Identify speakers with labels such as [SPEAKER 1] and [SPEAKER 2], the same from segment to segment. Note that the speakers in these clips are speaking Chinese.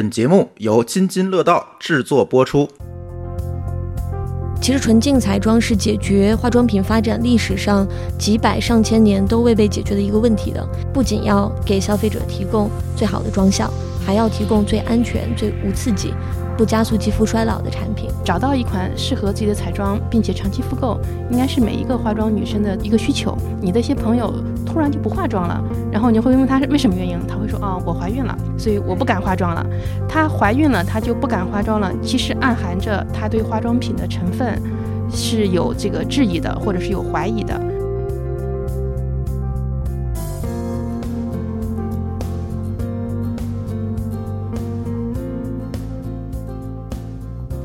[SPEAKER 1] 本节目由津津乐道制作播出。
[SPEAKER 2] 其实纯净彩妆是解决化妆品发展历史上几百上千年都未被解决的一个问题的。不仅要给消费者提供最好的妆效，还要提供最安全、最无刺激、不加速肌肤衰老的产品。
[SPEAKER 3] 找到一款适合自己的彩妆，并且长期复购，应该是每一个化妆女生的一个需求。你的一些朋友突然就不化妆了，然后你会问他是为什么原因，他会说啊，我怀孕了，所以我不敢化妆了。她怀孕了，她就不敢化妆了，其实暗含着她对化妆品的成分是有这个质疑的，或者是有怀疑的。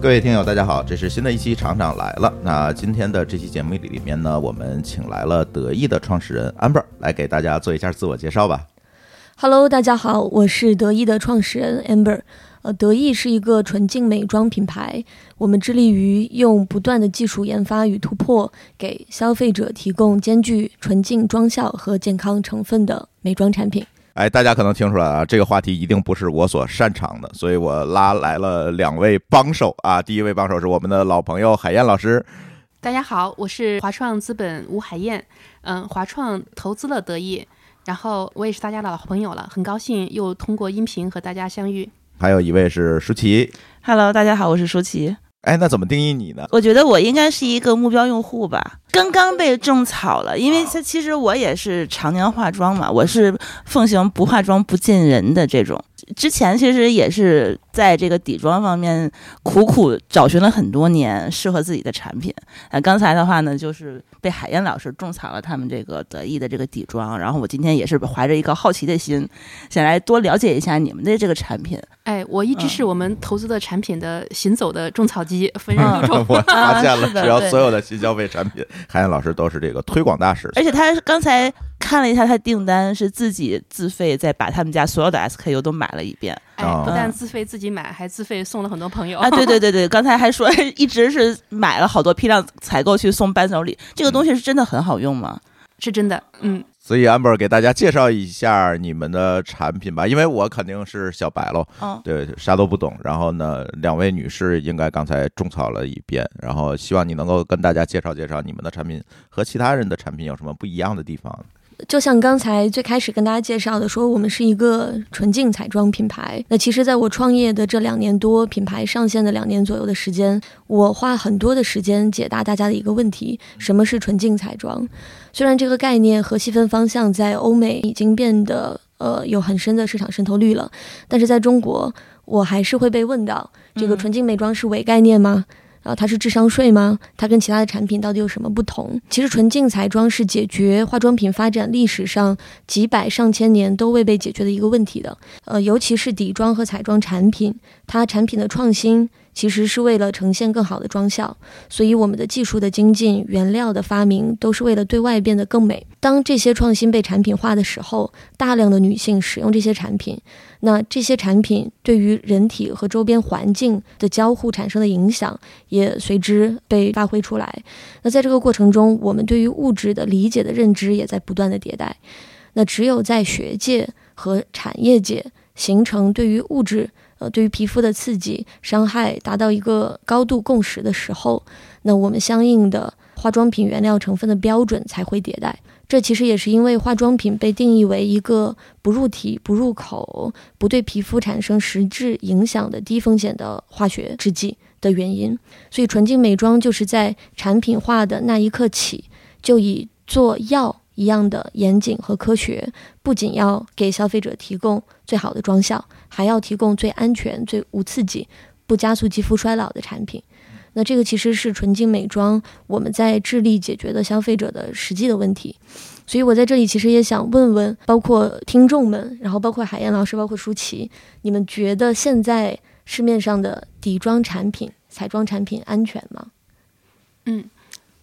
[SPEAKER 1] 各位听友，大家好，这是新的一期厂长来了。那今天的这期节目里里面呢，我们请来了得意的创始人 Amber 来给大家做一下自我介绍吧。
[SPEAKER 2] Hello，大家好，我是得意的创始人 Amber。呃，得意是一个纯净美妆品牌，我们致力于用不断的技术研发与突破，给消费者提供兼具纯净妆效和健康成分的美妆产品。
[SPEAKER 1] 哎，大家可能听出来啊，这个话题一定不是我所擅长的，所以我拉来了两位帮手啊。第一位帮手是我们的老朋友海燕老师，
[SPEAKER 3] 大家好，我是华创资本吴海燕，嗯，华创投资了得意，然后我也是大家的老朋友了，很高兴又通过音频和大家相遇。
[SPEAKER 1] 还有一位是舒淇。
[SPEAKER 4] Hello，大家好，我是舒淇。
[SPEAKER 1] 哎，那怎么定义你呢？
[SPEAKER 4] 我觉得我应该是一个目标用户吧，刚刚被种草了，因为它其实我也是常年化妆嘛，我是奉行不化妆不见人的这种。之前其实也是在这个底妆方面苦苦找寻了很多年适合自己的产品。啊，刚才的话呢，就是被海燕老师种草了他们这个得意的这个底妆，然后我今天也是怀着一个好奇的心，想来多了解一下你们的这个产品。
[SPEAKER 3] 哎，我一直是我们投资的产品的行走的种草机，逢人就种。
[SPEAKER 1] 我发现了，
[SPEAKER 4] 的
[SPEAKER 1] 只要所有的新消费产品，海燕老师都是这个推广大使。
[SPEAKER 4] 而且他刚才看了一下他订单，是自己自费再把他们家所有的 SKU 都买了一遍
[SPEAKER 3] 不但自费自己买，还自费送了很多朋友。
[SPEAKER 4] 啊！对对对对，刚才还说一直是买了好多批量采购去送伴手礼，这个东西是真的很好用吗？
[SPEAKER 3] 是真的，嗯，
[SPEAKER 1] 所以 Amber 给大家介绍一下你们的产品吧，因为我肯定是小白喽，
[SPEAKER 4] 嗯，
[SPEAKER 1] 对，啥都不懂。然后呢，两位女士应该刚才种草了一遍，然后希望你能够跟大家介绍介绍你们的产品和其他人的产品有什么不一样的地方。
[SPEAKER 2] 就像刚才最开始跟大家介绍的，说我们是一个纯净彩妆品牌。那其实，在我创业的这两年多，品牌上线的两年左右的时间，我花很多的时间解答大家的一个问题：什么是纯净彩妆？虽然这个概念和细分方向在欧美已经变得呃有很深的市场渗透率了，但是在中国，我还是会被问到：这个
[SPEAKER 4] 嗯
[SPEAKER 2] 纯净美妆是伪概念吗？啊，它是智商税吗？它跟其他的产品到底有什么不同？其实纯净彩妆是解决化妆品发展历史上几百上千年都未被解决的一个问题的。呃，尤其是底妆和彩妆产品，它产品的创新其实是为了呈现更好的妆效，所以我们的技术的精进、原料的发明都是为了对外变得更美。当这些创新被产品化的时候，大量的女性使用这些产品，那这些产品对于人体和周边环境的交互产生的影响也随之被发挥出来。那在这个过程中，我们对于物质的理解的认知也在不断的迭代。那只有在学界和产业界形成对于物质、呃对于皮肤的刺激、伤害达到一个高度共识的时候，那我们相应的化妆品原料成分的标准才会迭代。这其实也是因为化妆品被定义为一个不入体、不入口、不对皮肤产生实质影响的低风险的化学制剂的原因。所以，纯净美妆就是在产品化的那一刻起，就以做药一样的严谨和科学，不仅要给消费者提供最好的妆效，还要提供最安全、最无刺激、不加速肌肤衰老的产品。那这个其实是纯净美妆我们在致力解决的消费者的实际的问题。所以我在这里其实也想问问，包括听众们，然后包括海燕老师，包括舒淇，你们觉得现在市面上的底妆产品、彩妆产品安全吗？
[SPEAKER 3] 嗯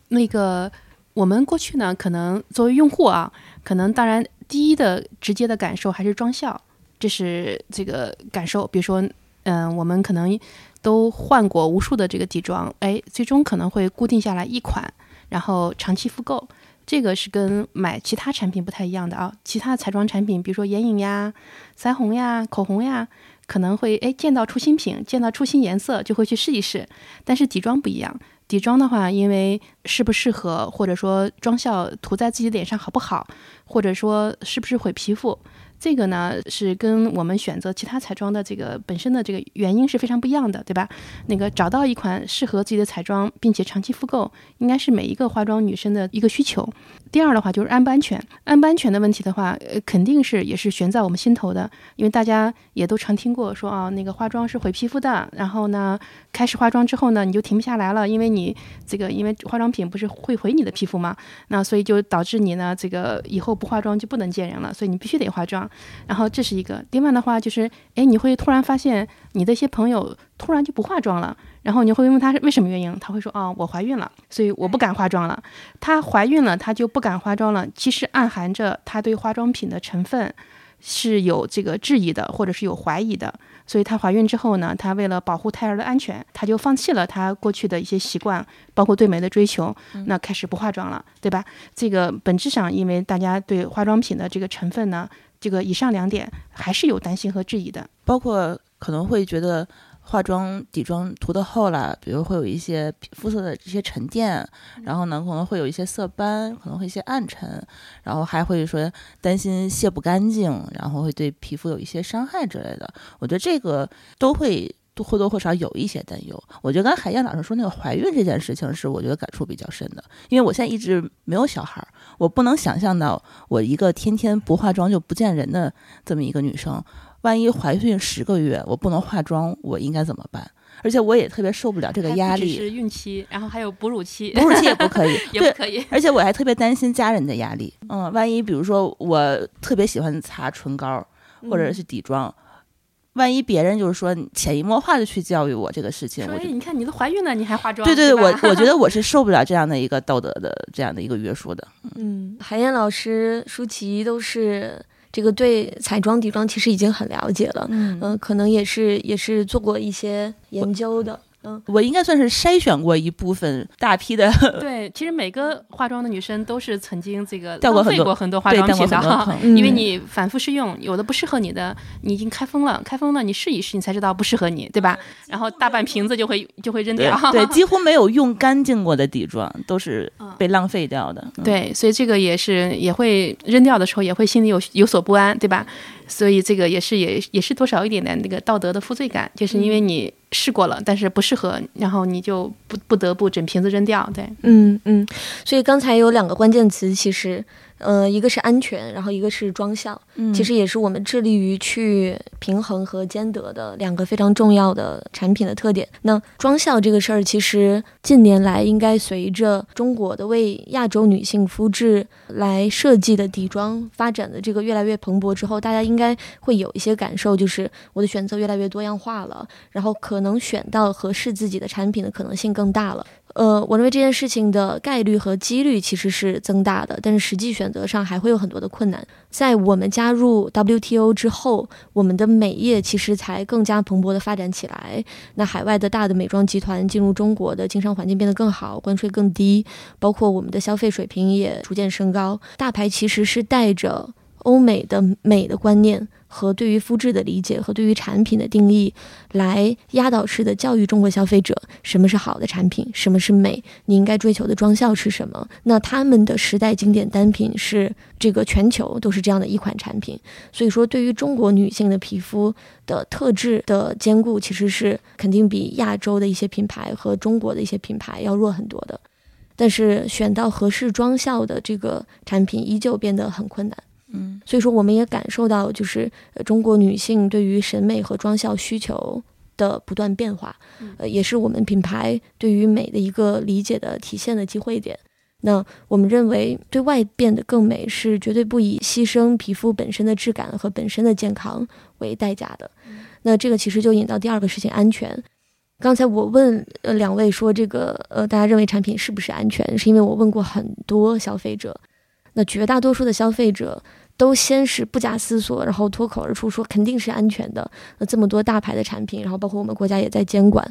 [SPEAKER 3] 那个我们过去呢，可能作为用户啊，可能当然第一的直接的感受还是妆效，这是这个感受。比如说，嗯、我们可能都换过无数的这个底妆，哎，最终可能会固定下来一款，然后长期复购。这个是跟买其他产品不太一样的啊。其他彩妆产品，比如说眼影呀、腮红呀、口红呀，可能会哎见到出新品，见到出新颜色就会去试一试。但是底妆不一样，底妆的话，因为适不适合，或者说妆效涂在自己脸上好不好，或者说是不是毁皮肤。这个呢是跟我们选择其他彩妆的这个本身的这个原因是非常不一样的，对吧？那个找到一款适合自己的彩妆，并且长期复购，应该是每一个化妆女生的一个需求。第二的话就是安不安全，安不安全的问题的话，呃，肯定是也是悬在我们心头的，因为大家也都常听过说啊，那个化妆是毁皮肤的，然后呢，开始化妆之后呢，你就停不下来了，因为你这个因为化妆品不是会毁你的皮肤吗？那所以就导致你呢，这个以后不化妆就不能见人了，所以你必须得化妆。然后这是一个，另外的话就是，哎，你会突然发现你的一些朋友突然就不化妆了，然后你会问他为什么原因，他会说啊，我怀孕了，所以我不敢化妆了。她怀孕了，她就不敢化妆了，其实暗含着她对化妆品的成分是有这个质疑的，或者是有怀疑的。所以她怀孕之后呢，她为了保护胎儿的安全，她就放弃了她过去的一些习惯，包括对美的追求，那开始不化妆了，对吧？这个本质上，因为大家对化妆品的这个成分呢。这个以上两点还是有担心和质疑的，
[SPEAKER 4] 包括可能会觉得化妆底妆涂的厚了，比如会有一些肤色的这些沉淀，然后呢可能会有一些色斑，可能会一些暗沉，然后还会说担心卸不干净，然后会对皮肤有一些伤害之类的。我觉得这个都会。都或多或少有一些担忧。我觉得刚才海燕老师说那个怀孕这件事情是我觉得感触比较深的，因为我现在一直没有小孩儿，我不能想象到我一个天天不化妆就不见人的这么一个女生，万一怀孕十个月我不能化妆，我应该怎么办？而且我也特别受不了这个压力。
[SPEAKER 3] 是孕期，然后还有哺乳期，
[SPEAKER 4] 哺乳期也不可以，
[SPEAKER 3] 也不可以。
[SPEAKER 4] 而且我还特别担心家人的压力。嗯，万一比如说我特别喜欢擦唇膏或者是底妆。万一别人就是说潜移默化的去教育我这个事情，
[SPEAKER 3] 所以你看你都怀孕了，你还化妆？
[SPEAKER 4] 对对
[SPEAKER 3] 对，
[SPEAKER 4] 我 我觉得我是受不了这样的一个道德的这样的一个约束的。
[SPEAKER 2] 嗯，海燕老师、舒淇都是这个对彩妆底妆其实已经很了解了，嗯，可能也是也是做过一些研究的。
[SPEAKER 4] 嗯，我应该算是筛选过一部分大批的。
[SPEAKER 3] 对，其实每个化妆的女生都是曾经这个
[SPEAKER 4] 浪费过
[SPEAKER 3] 很多化妆品
[SPEAKER 4] 的，
[SPEAKER 3] 因为你反复试用，有的不适合你的，你已经开封了，开封了你试一试，你才知道不适合你，对吧？然后大半瓶子就会就会扔掉。
[SPEAKER 4] 对，几乎没有用干净过的底妆都是被浪费掉的。
[SPEAKER 3] 对，所以这个也是也会扔掉的时候也会心里有有所不安，对吧？所以这个也是也也是多少一点点那个道德的负罪感，就是因为你试过了，但是不适合，然后你就不不得不整瓶子扔掉，对，
[SPEAKER 2] 嗯嗯。所以刚才有两个关键词，其实。呃，一个是安全，然后一个是妆效，其实也是我们致力于去平衡和兼得的两个非常重要的产品的特点。那妆效这个事儿，其实近年来应该随着中国的为亚洲女性肤质来设计的底妆发展的这个越来越蓬勃之后，大家应该会有一些感受，就是我的选择越来越多样化了，然后可能选到合适自己的产品的可能性更大了。呃，我认为这件事情的概率和几率其实是增大的，但是实际选择上还会有很多的困难。在我们加入 WTO 之后，我们的美业其实才更加蓬勃的发展起来。那海外的大的美妆集团进入中国的经商环境变得更好，关税更低，包括我们的消费水平也逐渐升高。大牌其实是带着欧美的美的观念。和对于肤质的理解和对于产品的定义，来压倒式的教育中国消费者什么是好的产品，什么是美，你应该追求的妆效是什么？那他们的时代经典单品是这个全球都是这样的一款产品，所以说对于中国女性的皮肤的特质的兼顾，其实是肯定比亚洲的一些品牌和中国的一些品牌要弱很多的。但是选到合适妆效的这个产品，依旧变得很困难。
[SPEAKER 4] 嗯，
[SPEAKER 2] 所以说我们也感受到，就是中国女性对于审美和妆效需求的不断变化，呃，也是我们品牌对于美的一个理解的体现的机会点。那我们认为，对外变得更美是绝对不以牺牲皮肤本身的质感和本身的健康为代价的。那这个其实就引到第二个事情，安全。刚才我问呃两位说这个呃大家认为产品是不是安全，是因为我问过很多消费者，那绝大多数的消费者。都先是不假思索，然后脱口而出说肯定是安全的。那这么多大牌的产品，然后包括我们国家也在监管。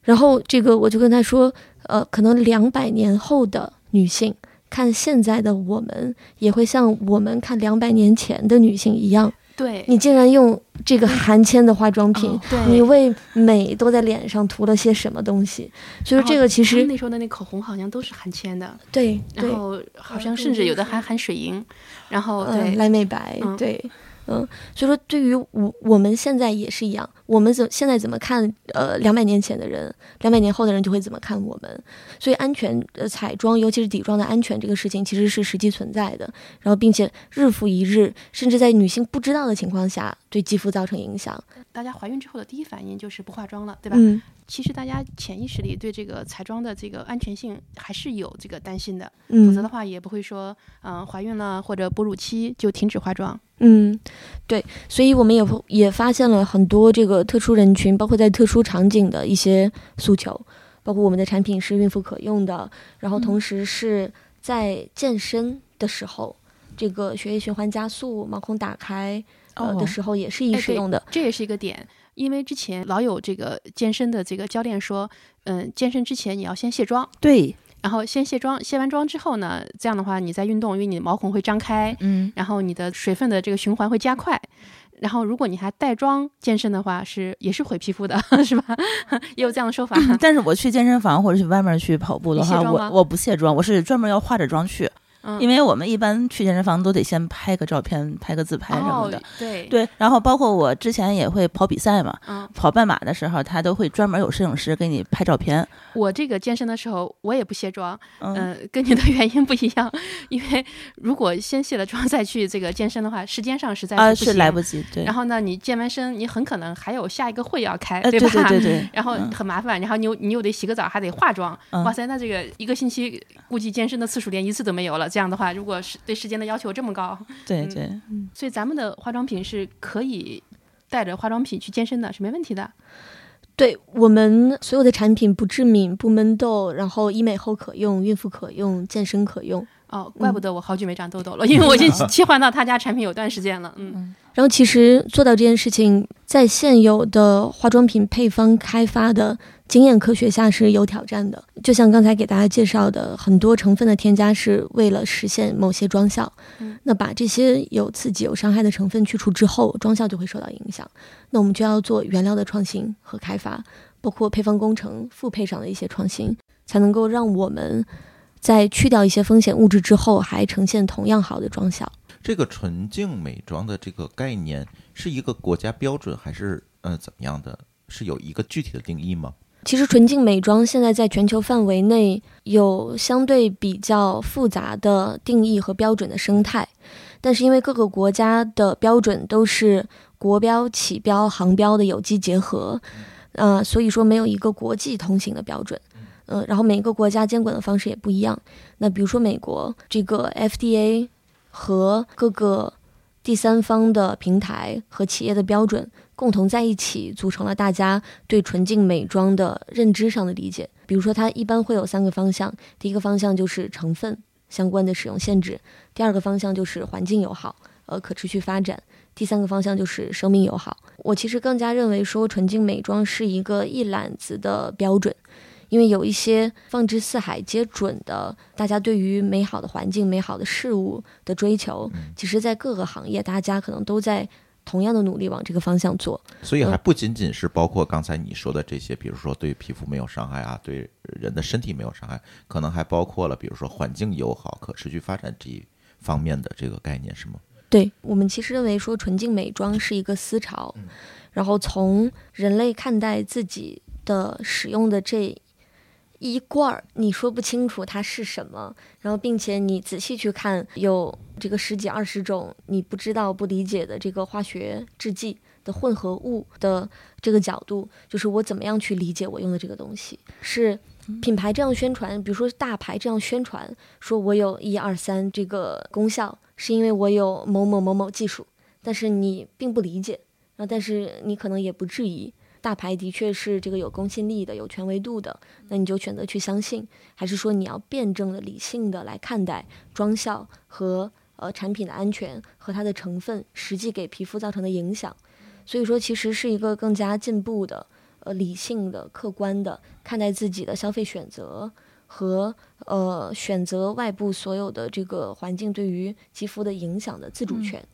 [SPEAKER 2] 然后这个我就跟他说，呃，可能两百年后的女性看现在的我们，也会像我们看两百年前的女性一样
[SPEAKER 3] 对，
[SPEAKER 2] 你竟然用这个含铅的化妆品，
[SPEAKER 3] 对，
[SPEAKER 2] 你为美都在脸上涂了些什么东西？所以说这个其实
[SPEAKER 3] 那时候的那口红好像都是含铅的，
[SPEAKER 2] 对，
[SPEAKER 3] 然后好像甚至有的还含水银，然后对
[SPEAKER 2] 来美白，对。嗯，所以说对于我我们现在也是一样，我们怎现在怎么看？呃，两百年前的人，两百年后的人就会怎么看我们？所以安全呃彩妆，尤其是底妆的安全这个事情，其实是实际存在的。然后并且日复一日，甚至在女性不知道的情况下，对肌肤造成影响。
[SPEAKER 3] 大家怀孕之后的第一反应就是不化妆了，对吧？
[SPEAKER 2] 嗯。
[SPEAKER 3] 其实大家潜意识里对这个彩妆的这个安全性还是有这个担心的，
[SPEAKER 2] 否
[SPEAKER 3] 则的话也不会说，嗯，怀孕了或者哺乳期就停止化妆。
[SPEAKER 2] 嗯，对，所以我们也也发现了很多这个特殊人群，包括在特殊场景的一些诉求，包括我们的产品是孕妇可用的，然后同时是在健身的时候，这个血液循环加速、毛孔打开呃的时候也是易使用的，
[SPEAKER 3] 这也是一个点。因为之前老有这个健身的这个教练说，嗯，健身之前你要先卸妆，
[SPEAKER 4] 对，
[SPEAKER 3] 然后先卸妆，卸完妆之后呢，这样的话你在运动，因为你的毛孔会张开，
[SPEAKER 4] 嗯，
[SPEAKER 3] 然后你的水分的这个循环会加快，然后如果你还带妆健身的话，是也是毁皮肤的，是吧？也有这样的说法。
[SPEAKER 4] 但是我去健身房或者去外面去跑步的话，我我不卸妆，我是专门要化着妆去。因为我们一般去健身房都得先拍个照片、拍个自拍什么的，
[SPEAKER 3] 对
[SPEAKER 4] 对。然后包括我之前也会跑比赛嘛，跑半马的时候，他都会专门有摄影师给你拍照片。
[SPEAKER 3] 我这个健身的时候，我也不卸妆，嗯，跟你的原因不一样。因为如果先卸了妆再去这个健身的话，时间上实在
[SPEAKER 4] 是来不及。对。
[SPEAKER 3] 然后呢，你健完身，你很可能还有下一个会要开，
[SPEAKER 4] 对
[SPEAKER 3] 吧？
[SPEAKER 4] 对对对。
[SPEAKER 3] 然后很麻烦，然后你又你又得洗个澡，还得化妆。哇塞，那这个一个星期估计健身的次数连一次都没有了。这样的话，如果是对时间的要求这么高，
[SPEAKER 4] 对对，
[SPEAKER 3] 所以咱们的化妆品是可以带着化妆品去健身的，是没问题的。
[SPEAKER 2] 对我们所有的产品不致敏、不闷痘，然后医美后可用、孕妇可用、健身可用。
[SPEAKER 3] 哦，怪不得我好久没长痘痘了，因为我已经 切换到他家产品有段时间了。嗯。
[SPEAKER 2] 然后其实做到这件事情，在现有的化妆品配方开发的。经验科学下是有挑战的，就像刚才给大家介绍的，很多成分的添加是为了实现某些妆效。
[SPEAKER 3] 嗯，
[SPEAKER 2] 那把这些有刺激、有伤害的成分去除之后，妆效就会受到影响。那我们就要做原料的创新和开发，包括配方工程、复配上的一些创新，才能够让我们在去掉一些风险物质之后，还呈现同样好的妆效。
[SPEAKER 1] 这个纯净美妆的这个概念是一个国家标准，还是呃怎么样的？是有一个具体的定义吗？
[SPEAKER 2] 其实纯净美妆现在在全球范围内有相对比较复杂的定义和标准的生态，但是因为各个国家的标准都是国标、企标、行标的有机结合，呃，所以说没有一个国际通行的标准，呃，然后每个国家监管的方式也不一样。那比如说美国这个 FDA 和各个第三方的平台和企业的标准。共同在一起组成了大家对纯净美妆的认知上的理解。比如说，它一般会有三个方向：第一个方向就是成分相关的使用限制；第二个方向就是环境友好，呃，可持续发展；第三个方向就是生命友好。我其实更加认为说，纯净美妆是一个一揽子的标准，因为有一些放之四海皆准的，大家对于美好的环境、美好的事物的追求，其实在各个行业，大家可能都在。同样的努力往这个方向做，
[SPEAKER 1] 所以还不仅仅是包括刚才你说的这些，比如说对皮肤没有伤害啊，对人的身体没有伤害，可能还包括了比如说环境友好、可持续发展这一方面的这个概念，是吗？
[SPEAKER 2] 对我们其实认为说纯净美妆是一个思潮，然后从人类看待自己的使用的这。一罐儿，你说不清楚它是什么，然后并且你仔细去看，有这个十几二十种你不知道、不理解的这个化学制剂的混合物的这个角度，就是我怎么样去理解我用的这个东西？是品牌这样宣传，比如说大牌这样宣传，说我有一二三这个功效，是因为我有某某某某技术，但是你并不理解，然后，但是你可能也不质疑。大牌的确是这个有公信力的、有权威度的，那你就选择去相信，还是说你要辩证的、理性的来看待妆效和呃产品的安全和它的成分实际给皮肤造成的影响？所以说，其实是一个更加进步的、呃理性的、客观的看待自己的消费选择和呃选择外部所有的这个环境对于肌肤的影响的自主权。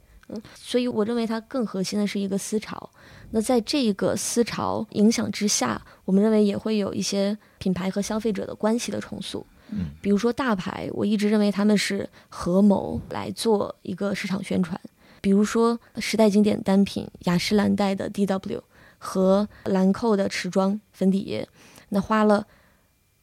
[SPEAKER 2] 所以我认为它更核心的是一个思潮。那在这个思潮影响之下，我们认为也会有一些品牌和消费者的关系的重塑。
[SPEAKER 1] 嗯，
[SPEAKER 2] 比如说大牌，我一直认为他们是合谋来做一个市场宣传。比如说时代经典单品雅诗兰黛的 DW 和兰蔻的持妆粉底液，那花了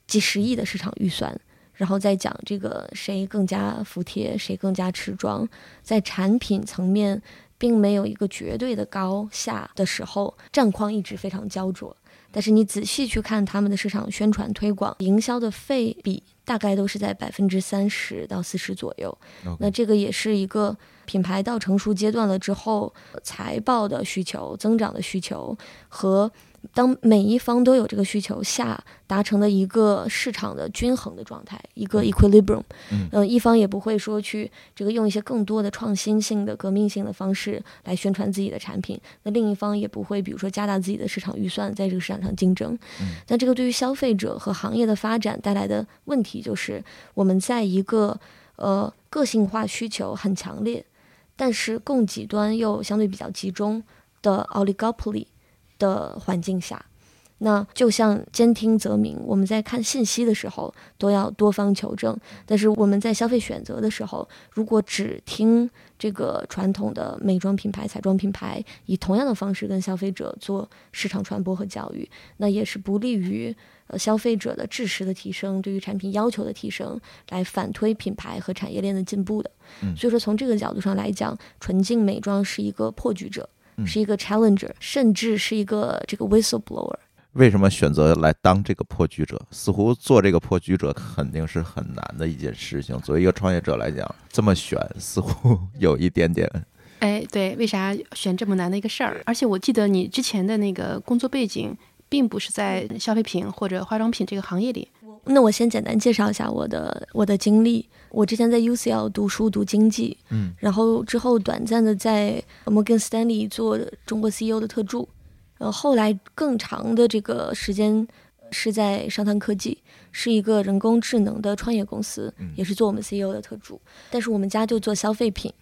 [SPEAKER 2] 几十亿的市场预算，然后再讲这个谁更加服帖，谁更加持妆，在产品层面并没有一个绝对的高下的时候，战况一直非常焦灼。但是你仔细去看他们的市场宣传推广、营销的费比，大概都是在百分之三十到四十左右。那这个也是一个品牌到成熟阶段了之后，财报的需求、增长的需求和当每一方都有这个需求下达成的一个市场的均衡的状态，一个 equilibrium。
[SPEAKER 1] 嗯
[SPEAKER 2] 呃，一方也不会说去这个用一些更多的创新性的、革命性的方式来宣传自己的产品，那另一方也不会比如说加大自己的市场预算在这个市场上竞争。
[SPEAKER 1] 嗯
[SPEAKER 2] 但这个对于消费者和行业的发展带来的问题就是，我们在一个呃个性化需求很强烈，但是供给端又相对比较集中的 oligopoly 的环境下，那就像兼听则明，我们在看信息的时候都要多方求证，但是我们在消费选择的时候，如果只听这个传统的美妆品牌、彩妆品牌以同样的方式跟消费者做市场传播和教育，那也是不利于呃消费者的知识的提升，对于产品要求的提升，来反推品牌和产业链的进步的。
[SPEAKER 1] 嗯
[SPEAKER 2] 所以说从这个角度上来讲，纯净美妆是一个破局者，
[SPEAKER 1] 嗯
[SPEAKER 2] 是一个 challenger，甚至是一个这个 whistleblower。
[SPEAKER 1] 为什么选择来当这个破局者？似乎做这个破局者肯定是很难的一件事情。作为一个创业者来讲，这么选似乎有一点点
[SPEAKER 3] 哎，对，为啥选这么难的一个事儿？而且我记得你之前的那个工作背景，并不是在消费品或者化妆品这个行业里。
[SPEAKER 2] 那我先简单介绍一下我的我的经历。我之前在 UCL 读书读经济，
[SPEAKER 1] 嗯，
[SPEAKER 2] 然后之后短暂的在摩根斯丹利做中国 CEO 的特助，呃，后来更长的这个时间是在商汤科技，是一个人工智能的创业公司，
[SPEAKER 1] 嗯
[SPEAKER 2] 也是做我们 CEO 的特助。但是我们家就做消费品。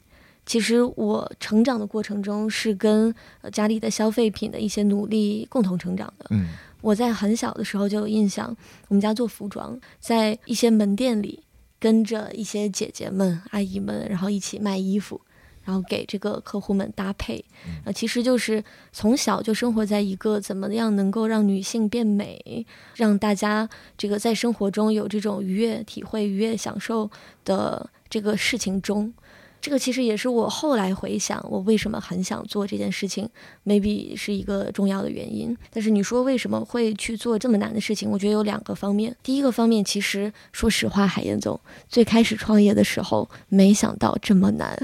[SPEAKER 2] 其实我成长的过程中是跟呃家里的消费品的一些努力共同成长的。
[SPEAKER 1] 嗯
[SPEAKER 2] 我在很小的时候就有印象，我们家做服装，在一些门店里跟着一些姐姐们、阿姨们，然后一起卖衣服，然后给这个客户们搭配。呃，其实就是从小就生活在一个怎么样能够让女性变美，让大家这个在生活中有这种愉悦体会、愉悦享受的这个事情中。这个其实也是我后来回想，我为什么很想做这件事情，maybe 是一个重要的原因。但是你说为什么会去做这么难的事情？我觉得有两个方面。第一个方面，其实说实话，海燕总最开始创业的时候，没想到这么难，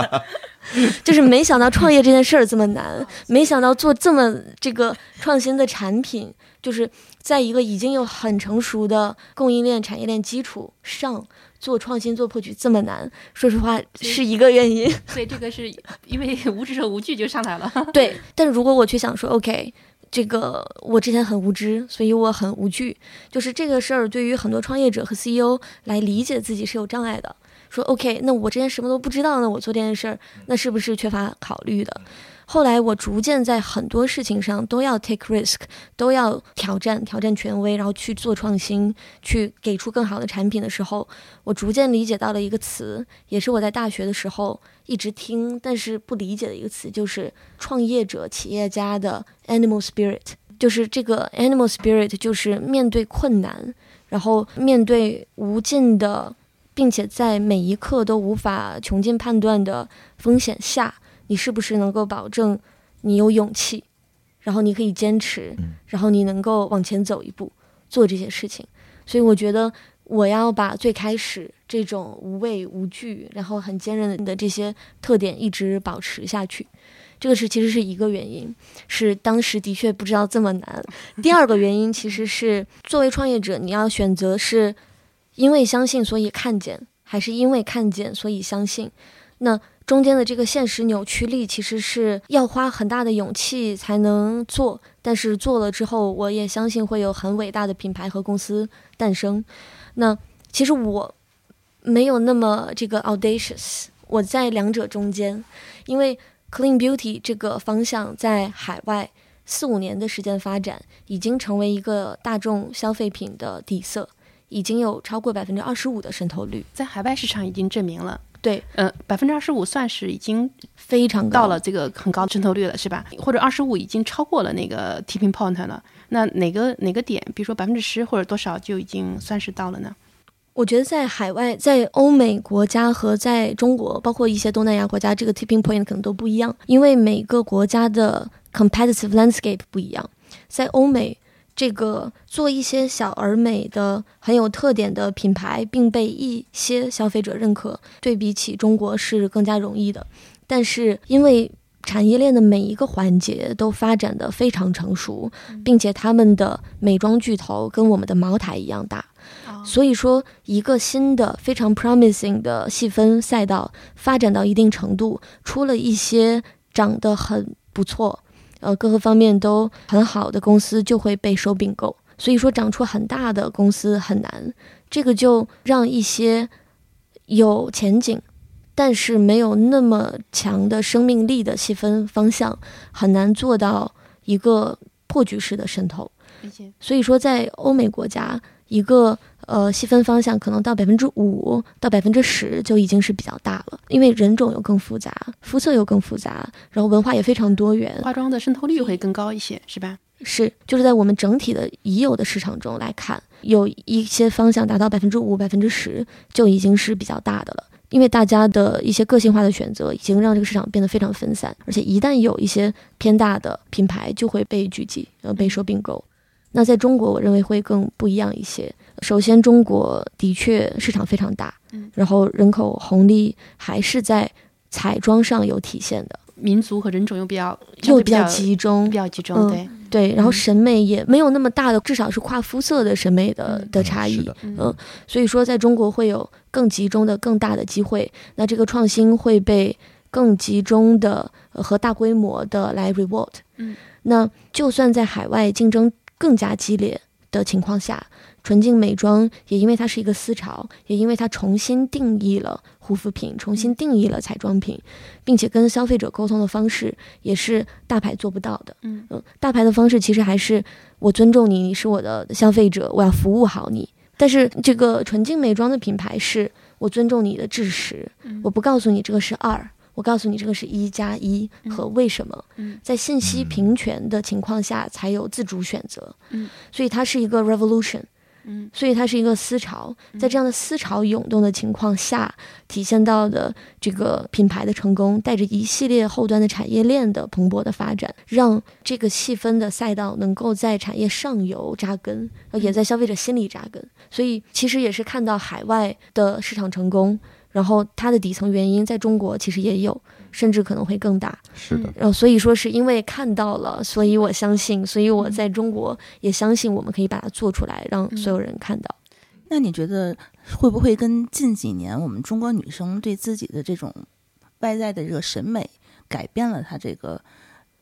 [SPEAKER 2] 就是没想到创业这件事儿这么难，没想到做这么这个创新的产品，就是在一个已经有很成熟的供应链、产业链基础上。做创新、做破局这么难，说实话是一个原因。
[SPEAKER 3] 所以这个是因为无知者无惧就上来了。
[SPEAKER 2] 对，但是如果我去想说，OK，这个我之前很无知，所以我很无惧，就是这个事儿对于很多创业者和 CEO 来理解自己是有障碍的。说 OK，那我之前什么都不知道呢，我做这件事儿，那是不是缺乏考虑的？后来我逐渐在很多事情上都要 take risk，都要挑战挑战权威，然后去做创新，去给出更好的产品的时候，我逐渐理解到了一个词，也是我在大学的时候一直听但是不理解的一个词，就是创业者、企业家的 animal spirit。就是这个 animal spirit，就是面对困难，然后面对无尽的，并且在每一刻都无法穷尽判断的风险下。你是不是能够保证你有勇气，然后你可以坚持，然后你能够往前走一步，做这些事情？所以我觉得我要把最开始这种无畏无惧，然后很坚韧的这些特点一直保持下去。这个是其实是一个原因，是当时的确不知道这么难。第二个原因其实是作为创业者，你要选择是因为相信所以看见，还是因为看见所以相信？那中间的这个现实扭曲力，其实是要花很大的勇气才能做，但是做了之后，我也相信会有很伟大的品牌和公司诞生。那其实我没有那么这个 audacious，我在两者中间，因为 clean beauty 这个方向在海外四五年的时间发展，已经成为一个大众消费品的底色，已经有超过百分之二十五的渗透率，
[SPEAKER 3] 在海外市场已经证明了，
[SPEAKER 2] 对，
[SPEAKER 3] 呃，百分之二十五算是已经
[SPEAKER 2] 非常
[SPEAKER 3] 到了这个很高的渗透率了，是吧？或者二十五已经超过了那个 tipping point 了。那哪个哪个点，比如说百分之十或者多少就已经算是到了呢？
[SPEAKER 2] 我觉得在海外，在欧美国家和在中国，包括一些东南亚国家，这个 tipping point 可能都不一样，因为每个国家的 competitive landscape 不一样。在欧美，这个做一些小而美的、很有特点的品牌，并被一些消费者认可，对比起中国是更加容易的。但是因为产业链的每一个环节都发展的非常成熟，并且他们的美妆巨头跟我们的茅台一样大，所以说一个新的非常 promising 的细分赛道发展到一定程度，出了一些长得很不错，呃，各个方面都很好的公司就会被收并购。所以说长出很大的公司很难，这个就让一些有前景。但是没有那么强的生命力的细分方向，很难做到一个破局式的渗透。所以说，在欧美国家，一个呃细分方向可能到百分之五到百分之十就已经是比较大了，因为人种又更复杂，肤色又更复杂，然后文化也非常多元，
[SPEAKER 3] 化妆的渗透率会更高一些，是吧？
[SPEAKER 2] 是，就是在我们整体的已有的市场中来看，有一些方向达到百分之五、百分之十就已经是比较大的了。因为大家的一些个性化的选择，已经让这个市场变得非常分散，而且一旦有一些偏大的品牌，就会被狙击，呃，被收并购。那在中国，我认为会更不一样一些。首先，中国的确市场非常大，然后人口红利还是在彩妆上有体现的。
[SPEAKER 3] 民族和人种又比较
[SPEAKER 2] 又比较集中，
[SPEAKER 3] 比较集中，对
[SPEAKER 2] 对。然后审美也没有那么大的，至少是跨肤色的审美的的差异，嗯。所以说，在中国会有更集中的、更大的机会。那这个创新会被更集中的和大规模的来 reward。
[SPEAKER 3] 嗯。
[SPEAKER 2] 那就算在海外竞争更加激烈的情况下。纯净美妆也因为它是一个思潮，也因为它重新定义了护肤品，重新定义了彩妆品，并且跟消费者沟通的方式也是大牌做不到的。
[SPEAKER 3] 嗯
[SPEAKER 2] 嗯，大牌的方式其实还是我尊重你，你是我的消费者，我要服务好你。但是这个纯净美妆的品牌是我尊重你的知识，我不告诉你这个是二，我告诉你这个是一加一和为什么。在信息平权的情况下才有自主选择。
[SPEAKER 3] 嗯，
[SPEAKER 2] 所以它是一个 revolution。
[SPEAKER 3] 嗯，
[SPEAKER 2] 所以它是一个思潮，在这样的思潮涌动的情况下，体现到的这个品牌的成功，带着一系列后端的产业链的蓬勃的发展，让这个细分的赛道能够在产业上游扎根，也在消费者心里扎根。所以其实也是看到海外的市场成功，然后它的底层原因在中国其实也有。甚至可能会更大，
[SPEAKER 1] 是的。
[SPEAKER 2] 然后所以说是因为看到了，所以我相信，所以我在中国也相信我们可以把它做出来，让所有人看到。
[SPEAKER 4] 那你觉得会不会跟近几年我们中国女生对自己的这种外在的这个审美改变了她这个？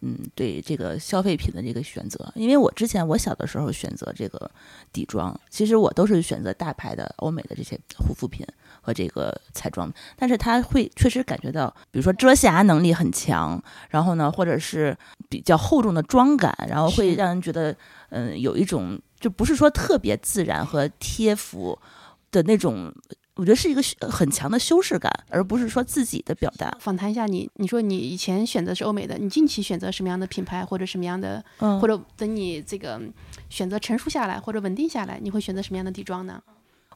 [SPEAKER 4] 嗯，对这个消费品的这个选择，因为我之前我小的时候选择这个底妆，其实我都是选择大牌的欧美的这些护肤品和这个彩妆，但是他会确实感觉到，比如说遮瑕能力很强，然后呢，或者是比较厚重的妆感，然后会让人觉得，嗯，有一种就不是说特别自然和贴服的那种。我觉得是一个很强的修饰感，而不是说自己的表达。
[SPEAKER 3] 访谈一下你，你说你以前选择是欧美的，你近期选择什么样的品牌或者什么样的，
[SPEAKER 4] 嗯，
[SPEAKER 3] 或者等你这个选择成熟下来或者稳定下来，你会选择什么样的底妆呢？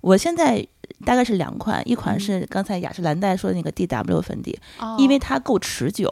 [SPEAKER 4] 我现在大概是两款，一款是刚才雅诗兰黛说的那个 D W 粉底，因为它够持久。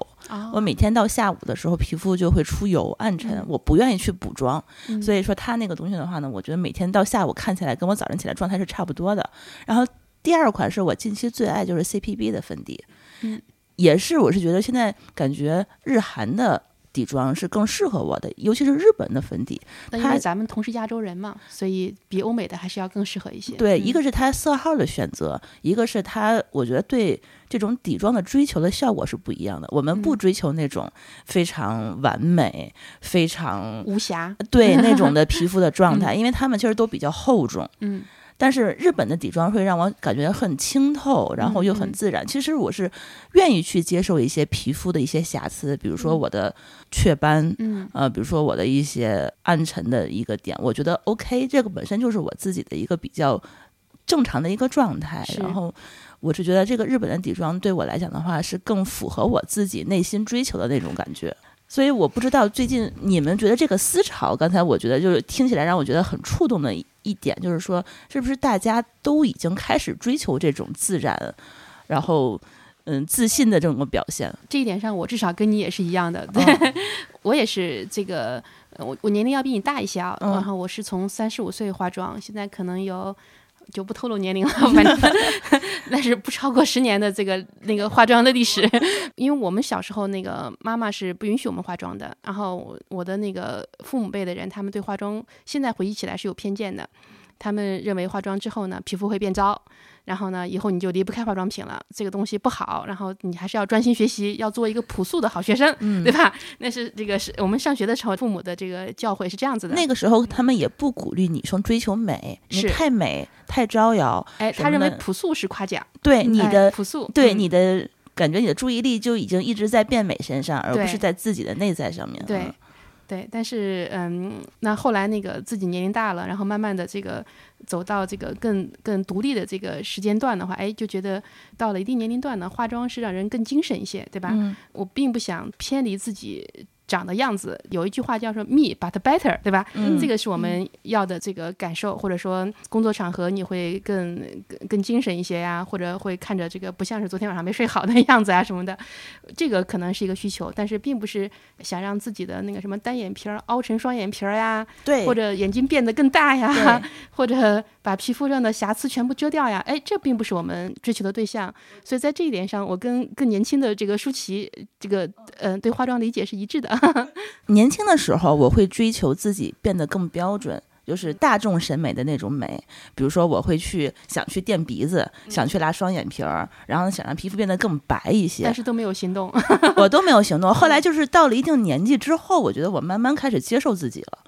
[SPEAKER 4] 我每天到下午的时候，皮肤就会出油暗沉，我不愿意去补妆，所以说它那个东西的话呢，我觉得每天到下午看起来跟我早上起来状态是差不多的。然后。第二款是我近期最爱，就是 CPB 的粉底，
[SPEAKER 3] 嗯，
[SPEAKER 4] 也是我是觉得现在感觉日韩的底妆是更适合我的，尤其是日本的粉底。
[SPEAKER 3] 因为咱们同是亚洲人嘛，所以比欧美的还是要更适合一些。
[SPEAKER 4] 对，一个是它色号的选择，一个是它，我觉得对这种底妆的追求的效果是不一样的。我们不追求那种非常完美、非常
[SPEAKER 3] 无瑕，
[SPEAKER 4] 对那种的 皮肤的状态，因为他们其实都比较厚重，
[SPEAKER 3] 嗯。
[SPEAKER 4] 但是日本的底妆会让我感觉很清透，然后又很自然。其实我是愿意去接受一些皮肤的一些瑕疵，比如说我的雀斑，
[SPEAKER 3] 嗯
[SPEAKER 4] 呃，比如说我的一些暗沉的一个点，我觉得 OK，这个本身就是我自己的一个比较正常的一个状态。然后我是觉得这个日本的底妆对我来讲的话，是更符合我自己内心追求的那种感觉。所以我不知道最近你们觉得这个思潮，刚才我觉得就是听起来让我觉得很触动的一一点，就是说是不是大家都已经开始追求这种自然，然后嗯自信的这种表现？
[SPEAKER 3] 这一点上，我至少跟你也是一样的。对，
[SPEAKER 4] 嗯
[SPEAKER 3] 我也是这个，呃我我年龄要比你大一些啊。
[SPEAKER 4] 嗯
[SPEAKER 3] 然后我是从三十五岁化妆，现在可能有就不透露年龄了，反正 但是不超过十年的这个那个化妆的历史。因为我们小时候那个妈妈是不允许我们化妆的，然后我我的那个父母辈的人，他们对化妆现在回忆起来是有偏见的。他们认为化妆之后呢，皮肤会变糟，然后呢，以后你就离不开化妆品了，这个东西不好，然后你还是要专心学习，要做一个朴素的好学生，
[SPEAKER 4] 嗯。
[SPEAKER 3] 对吧？那是这个是我们上学的时候，父母的这个教诲是这样子的。
[SPEAKER 4] 那个时候他们也不鼓励女生追求美，你
[SPEAKER 3] 是
[SPEAKER 4] 太美太招摇，
[SPEAKER 3] 哎，他认为朴素是夸奖，
[SPEAKER 4] 对你
[SPEAKER 3] 哎
[SPEAKER 4] 的
[SPEAKER 3] 朴素，
[SPEAKER 4] 对
[SPEAKER 3] 嗯。
[SPEAKER 4] 你的感觉，你的注意力就已经一直在变美身上，而不是在自己的内在上面。
[SPEAKER 3] 对。
[SPEAKER 4] 嗯，
[SPEAKER 3] 对，但是嗯，那后来那个自己年龄大了，然后慢慢的这个走到这个更更独立的这个时间段的话，哎，就觉得到了一定年龄段呢，化妆是让人更精神一些，对吧？
[SPEAKER 4] 嗯
[SPEAKER 3] 我并不想偏离自己长的样子。有一句话叫做 “me but better”，对吧？
[SPEAKER 4] 嗯
[SPEAKER 3] 这个是我们要的这个感受，或者说工作场合你会更更更精神一些呀，或者会看着这个不像是昨天晚上没睡好的样子啊什么的，这个可能是一个需求，但是并不是想让自己的那个什么单眼皮儿凹成双眼皮儿呀，
[SPEAKER 4] 对，
[SPEAKER 3] 或者眼睛变得更大呀，或者把皮肤上的瑕疵全部遮掉呀，哎，这并不是我们追求的对象。所以在这一点上，我跟更年轻的这个舒淇，这个嗯、呃对化妆理解是一致的。
[SPEAKER 4] 年轻的时候，我会追求自己变得更标准。就是大众审美的那种美，比如说我会去想去垫鼻子，想去拉双眼皮儿，然后想让皮肤变得更白一些
[SPEAKER 3] 但，是都没有行动。
[SPEAKER 4] 我都没有行动。后来就是到了一定年纪之后，我觉得我慢慢开始接受自己了。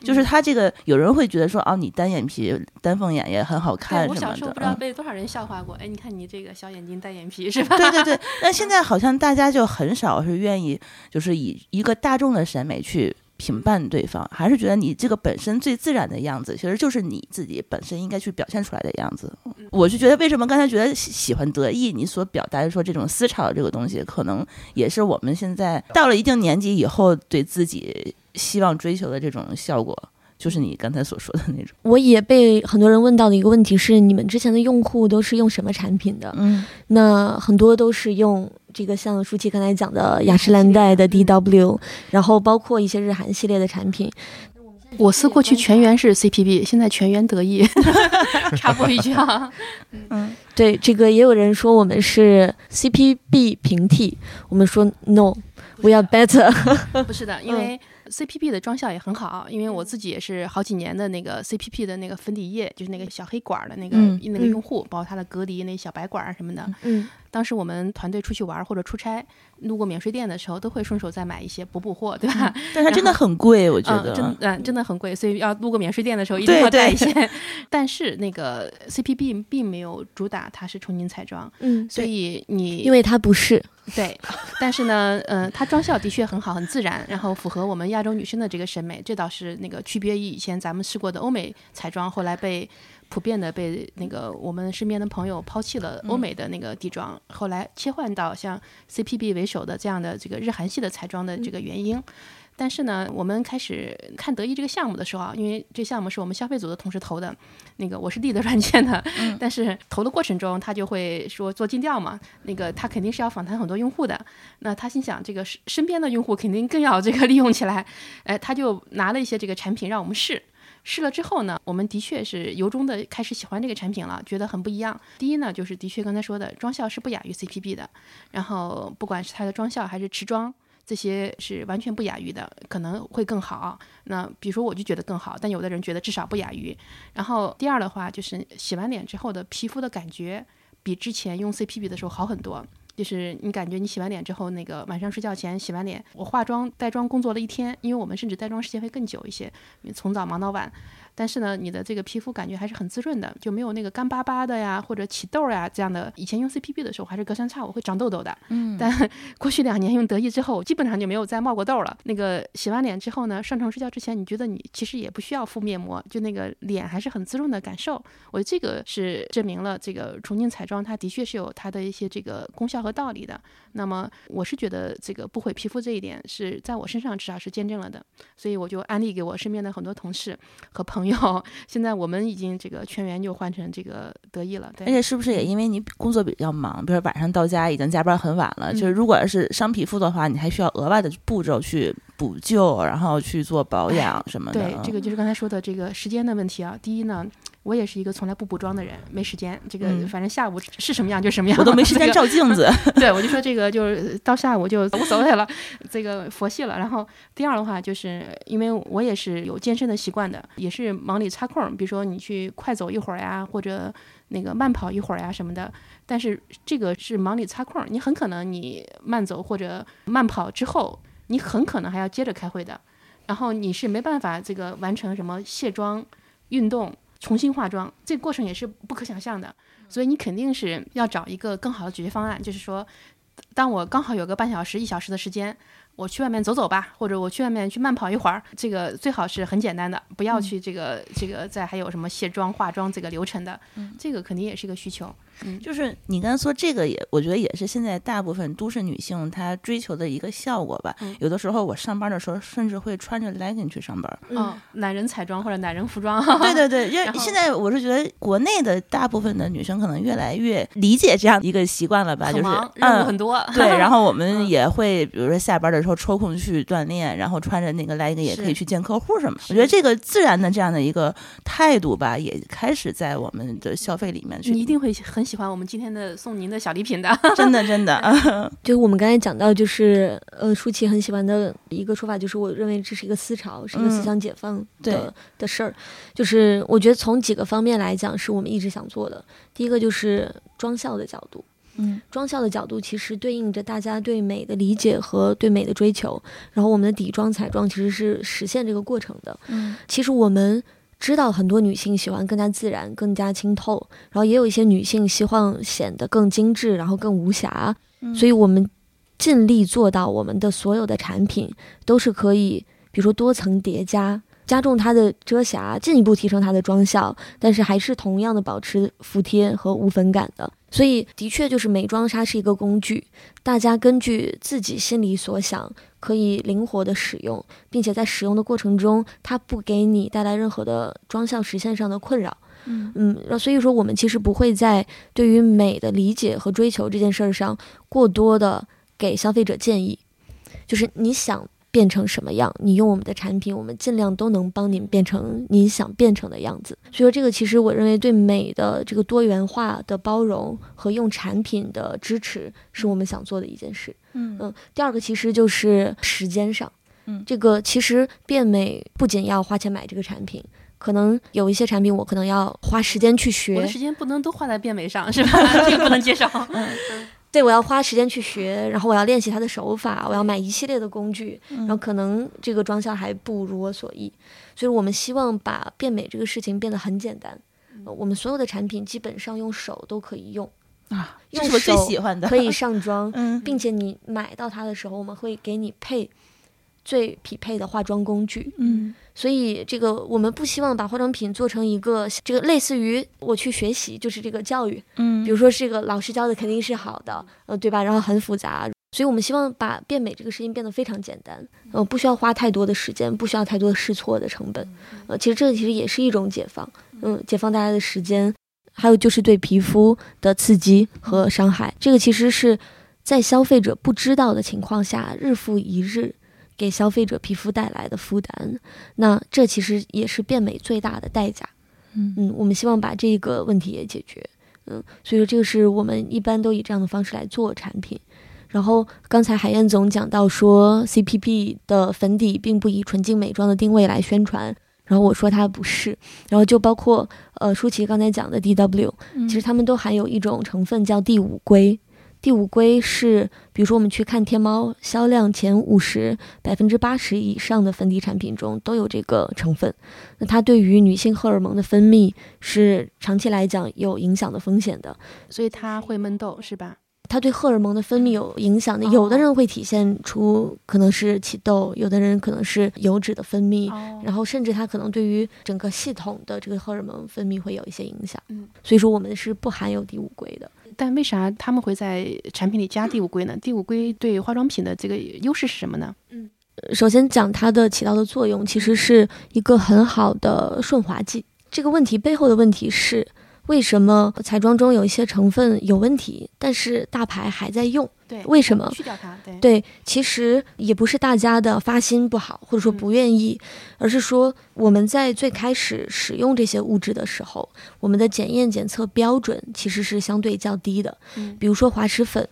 [SPEAKER 4] 就是他这个，有人会觉得说，哦，你单眼皮、单凤眼也很好看
[SPEAKER 3] 我
[SPEAKER 4] 什么的。
[SPEAKER 3] 小时候不知道
[SPEAKER 4] 嗯
[SPEAKER 3] 被多少人笑话过。哎，你看你这个小眼睛单眼皮是吧？
[SPEAKER 4] 对 对对，那现在好像大家就很少是愿意，就是以一个大众的审美去评判对方，还是觉得你这个本身最自然的样子，其实就是你自己本身应该去表现出来的样子。我是觉得，为什么刚才觉得喜喜欢得意，你所表达的说这种思潮这个东西，可能也是我们现在到了一定年纪以后，对自己希望追求的这种效果。就是你刚才所说的那种，
[SPEAKER 2] 我也被很多人问到的一个问题是，你们之前的用户都是用什么产品的？
[SPEAKER 4] 嗯
[SPEAKER 2] 那很多都是用这个像舒淇刚才讲的雅诗兰黛的 DW，然后包括一些日韩系列的产品。
[SPEAKER 3] 我司过去全员是 CPB，现在全员得意。插播一句啊，
[SPEAKER 4] 嗯，
[SPEAKER 2] 对，这个也有人说我们是 CPB 平替，我们说 No，we are better。
[SPEAKER 3] 不是的，因为 CPB 的妆效也很好，因为我自己也是好几年的那个 CPP 的那个粉底液，就是那个小黑管儿的那个、
[SPEAKER 4] 嗯
[SPEAKER 3] 那个用户，包括它的隔离那小白管儿什么的。
[SPEAKER 2] 嗯，
[SPEAKER 3] 当时我们团队出去玩儿或者出差，路过免税店的时候，都会顺手再买一些补补货，对吧？
[SPEAKER 4] 但它真的很贵，我觉
[SPEAKER 3] 嗯，
[SPEAKER 4] 得。
[SPEAKER 3] 真嗯真的很贵，所以要路过免税店的时候一定要带一些。但是那个 CPB 并没有主打它是纯净彩妆，
[SPEAKER 2] 嗯，
[SPEAKER 3] 所以你
[SPEAKER 2] 因为它不是，
[SPEAKER 3] 对，但是呢，呃，它妆效的确很好，很自然，然后符合我们亚洲女生的这个审美，这倒是那个区别于以前咱们试过的欧美彩妆，后来被普遍的被那个我们身边的朋友抛弃了欧美的那个底妆，后来切换到像 CPB 为首的这样的这个日韩系的彩妆的这个原因。但是呢，我们开始看德意这个项目的时候啊，因为这项目是我们消费组的同事投的，那个我是 lead 软件的，但是投的过程中，他就会说做尽调嘛，那个他肯定是要访谈很多用户的，那他心想这个身身边的用户肯定更要这个利用起来，哎，他就拿了一些这个产品让我们试。试了之后呢，我们的确是由衷的开始喜欢这个产品了，觉得很不一样。第一呢，就是的确刚才说的妆效是不亚于 CPB 的，然后不管是它的妆效还是持妆，这些是完全不亚于的，可能会更好。那比如说我就觉得更好，但有的人觉得至少不亚于。然后第二的话就是洗完脸之后的皮肤的感觉比之前用 CPB 的时候好很多。就是你感觉你洗完脸之后，那个晚上睡觉前洗完脸，我化妆带妆工作了一天，因为我们甚至带妆时间会更久一些，从早忙到晚。但是呢，你的这个皮肤感觉还是很滋润的，就没有那个干巴巴的呀，或者起痘呀这样的。以前用 CPB 的时候，还是隔三差五会长痘痘的。嗯，但 过去两年用得意之后，基本上就没有再冒过痘了。那个洗完脸之后呢，上床睡觉之前，你觉得你其实也不需要敷面膜，就那个脸还是很滋润的感受。我觉得这个是证明了这个重庆彩妆它的确是有它的一些这个功效和道理的。那么我是觉得这个不毁皮肤这一点是在我身上至少是见证了的，所以我就安利给我身边的很多同事和朋友。现在我们已经这个全员就换成这个得意了，对。
[SPEAKER 4] 而且是不是也因为你工作比较忙，比如晚上到家已经加班很晚了，就是如果是伤皮肤的话，你还需要额外的步骤去补救，然后去做保养什么的。
[SPEAKER 3] 对，这个就是刚才说的这个时间的问题啊。第一呢。我也是一个从来不补妆的人，没时间。这个反正下午是什么样就什么样，
[SPEAKER 4] 我都没时间照镜子。
[SPEAKER 3] 对，我就说这个就是到下午就无所谓了，这个佛系了。然后第二的话，就是因为我也是有健身的习惯的，也是忙里插空，比如说你去快走一会儿呀，或者那个慢跑一会儿呀什么的。但是这个是忙里插空，你很可能你慢走或者慢跑之后，你很可能还要接着开会的，然后你是没办法这个完成什么卸妆运动。重新化妆，这个过程也是不可想象的，所以你肯定是要找一个更好的解决方案。就是说，当我刚好有个半小时、一小时的时间，我去外面走走吧，或者我去外面去慢跑一会儿。这个最好是很简单的，不要去这个这个再还有什么卸妆、化妆这个流程的，这个肯定也是一个需求。
[SPEAKER 4] 嗯，就是你刚才说这个也，我觉得也是现在大部分都市女性她追求的一个效果吧。有的时候我上班的时候，甚至会穿着 legging 去上班。
[SPEAKER 3] 嗯，男人彩妆或者男人服装。
[SPEAKER 4] 对对对，因为 现在我是觉得国内的大部分的女生可能越来越理解这样一个习惯了吧，就是
[SPEAKER 3] 任务很多。
[SPEAKER 4] 对，然后我们也会比如说下班的时候抽空去锻炼，然后穿着那个 legging 也可以去见客户什么。我觉得这个自然的这样的一个态度吧，也开始在我们的消费里面去。
[SPEAKER 3] 你一定会很喜欢我们今天的。送您的小礼品的，
[SPEAKER 4] 真 的真的，
[SPEAKER 2] 就是我们刚才讲到，就是呃，舒淇很喜欢的一个说法，就是我认为这是一个思潮，是一个思想解放的的事儿。就是我觉得从几个方面来讲，是我们一直想做的。第一个就是妆效的角度，
[SPEAKER 4] 嗯，
[SPEAKER 2] 妆效的角度其实对应着大家对美的理解和对美的追求。然后我们的底妆彩妆其实是实现这个过程的。
[SPEAKER 4] 嗯，
[SPEAKER 2] 其实我们。知道很多女性喜欢更加自然、更加清透，然后也有一些女性希望显得更精致，然后更无瑕。所以我们尽力做到，我们的所有的产品都是可以，比如说多层叠加。加重它的遮瑕，进一步提升它的妆效，但是还是同样的保持服帖和无粉感的。所以，的确就是美妆它是一个工具，大家根据自己心里所想，可以灵活的使用，并且在使用的过程中，它不给你带来任何的装效实现上的困扰。
[SPEAKER 4] 嗯
[SPEAKER 2] 嗯，所以说我们其实不会在对于美的理解和追求这件事儿上过多的给消费者建议，就是你想。变成什么样？你用我们的产品，我们尽量都能帮您变成您想变成的样子。所以说，这个其实我认为对美的这个多元化的包容和用产品的支持，是我们想做的一件事。
[SPEAKER 4] 嗯
[SPEAKER 2] 嗯。第二个其实就是时间上，
[SPEAKER 4] 嗯，
[SPEAKER 2] 这个其实变美不仅要花钱买这个产品，可能有一些产品我可能要花时间去学。
[SPEAKER 3] 我的时间不能都花在变美上，是吧？这个不能接受。嗯。
[SPEAKER 2] 对，我要花时间去学，然后我要练习它的手法，我要买一系列的工具，然后可能这个妆效还不如我所意，所以我们希望把变美这个事情变得很简单。我们所有的产品基本上用手都可以用
[SPEAKER 4] 啊，
[SPEAKER 2] 用
[SPEAKER 4] 手
[SPEAKER 2] 可以上妆，并且你买到它的时候，我们会给你配最匹配的化妆工具。
[SPEAKER 4] 嗯。
[SPEAKER 2] 所以，这个我们不希望把化妆品做成一个这个类似于我去学习，就是这个教育，
[SPEAKER 4] 嗯，
[SPEAKER 2] 比如说这个老师教的肯定是好的，呃，对吧？然后很复杂，所以我们希望把变美这个事情变得非常简单，呃，不需要花太多的时间，不需要太多的试错的成本，呃，其实这其实也是一种解放，嗯，解放大家的时间，还有就是对皮肤的刺激和伤害，这个其实是在消费者不知道的情况下，日复一日。给消费者皮肤带来的负担，那这其实也是变美最大的代价。
[SPEAKER 4] 嗯
[SPEAKER 2] 嗯，我们希望把这个问题也解决。嗯，所以说这个是我们一般都以这样的方式来做产品。然后刚才海燕总讲到说，CPP 的粉底并不以纯净美妆的定位来宣传，然后我说它不是。然后就包括呃舒淇刚才讲的 DW，其实他们都含有一种成分叫第五硅。第五硅是，比如说我们去看天猫销量前五十，百分之八十以上的粉底产品中都有这个成分。那它对于女性荷尔蒙的分泌是长期来讲有影响的风险的。
[SPEAKER 3] 所以它会闷痘是吧？
[SPEAKER 2] 它对荷尔蒙的分泌有影响的，
[SPEAKER 3] 哦
[SPEAKER 2] 有的人会体现出可能是起痘，有的人可能是油脂的分泌，
[SPEAKER 3] 哦
[SPEAKER 2] 然后甚至它可能对于整个系统的这个荷尔蒙分泌会有一些影响。
[SPEAKER 3] 嗯，
[SPEAKER 2] 所以说我们是不含有第五硅的。
[SPEAKER 3] 但为啥他们会在产品里加第五硅呢？第五硅对化妆品的这个优势是什么呢？
[SPEAKER 2] 首先讲它的起到的作用，其实是一个很好的顺滑剂。这个问题背后的问题是，为什么彩妆中有一些成分有问题，但是大牌还在用？
[SPEAKER 3] 对，
[SPEAKER 2] 为什么
[SPEAKER 3] 去掉它？对，
[SPEAKER 2] 对，其实也不是大家的发心不好，或者说不愿意，而是说我们在最开始使用这些物质的时候，我们的检验检测标准其实是相对较低的。
[SPEAKER 3] 嗯
[SPEAKER 2] 比如说滑石粉，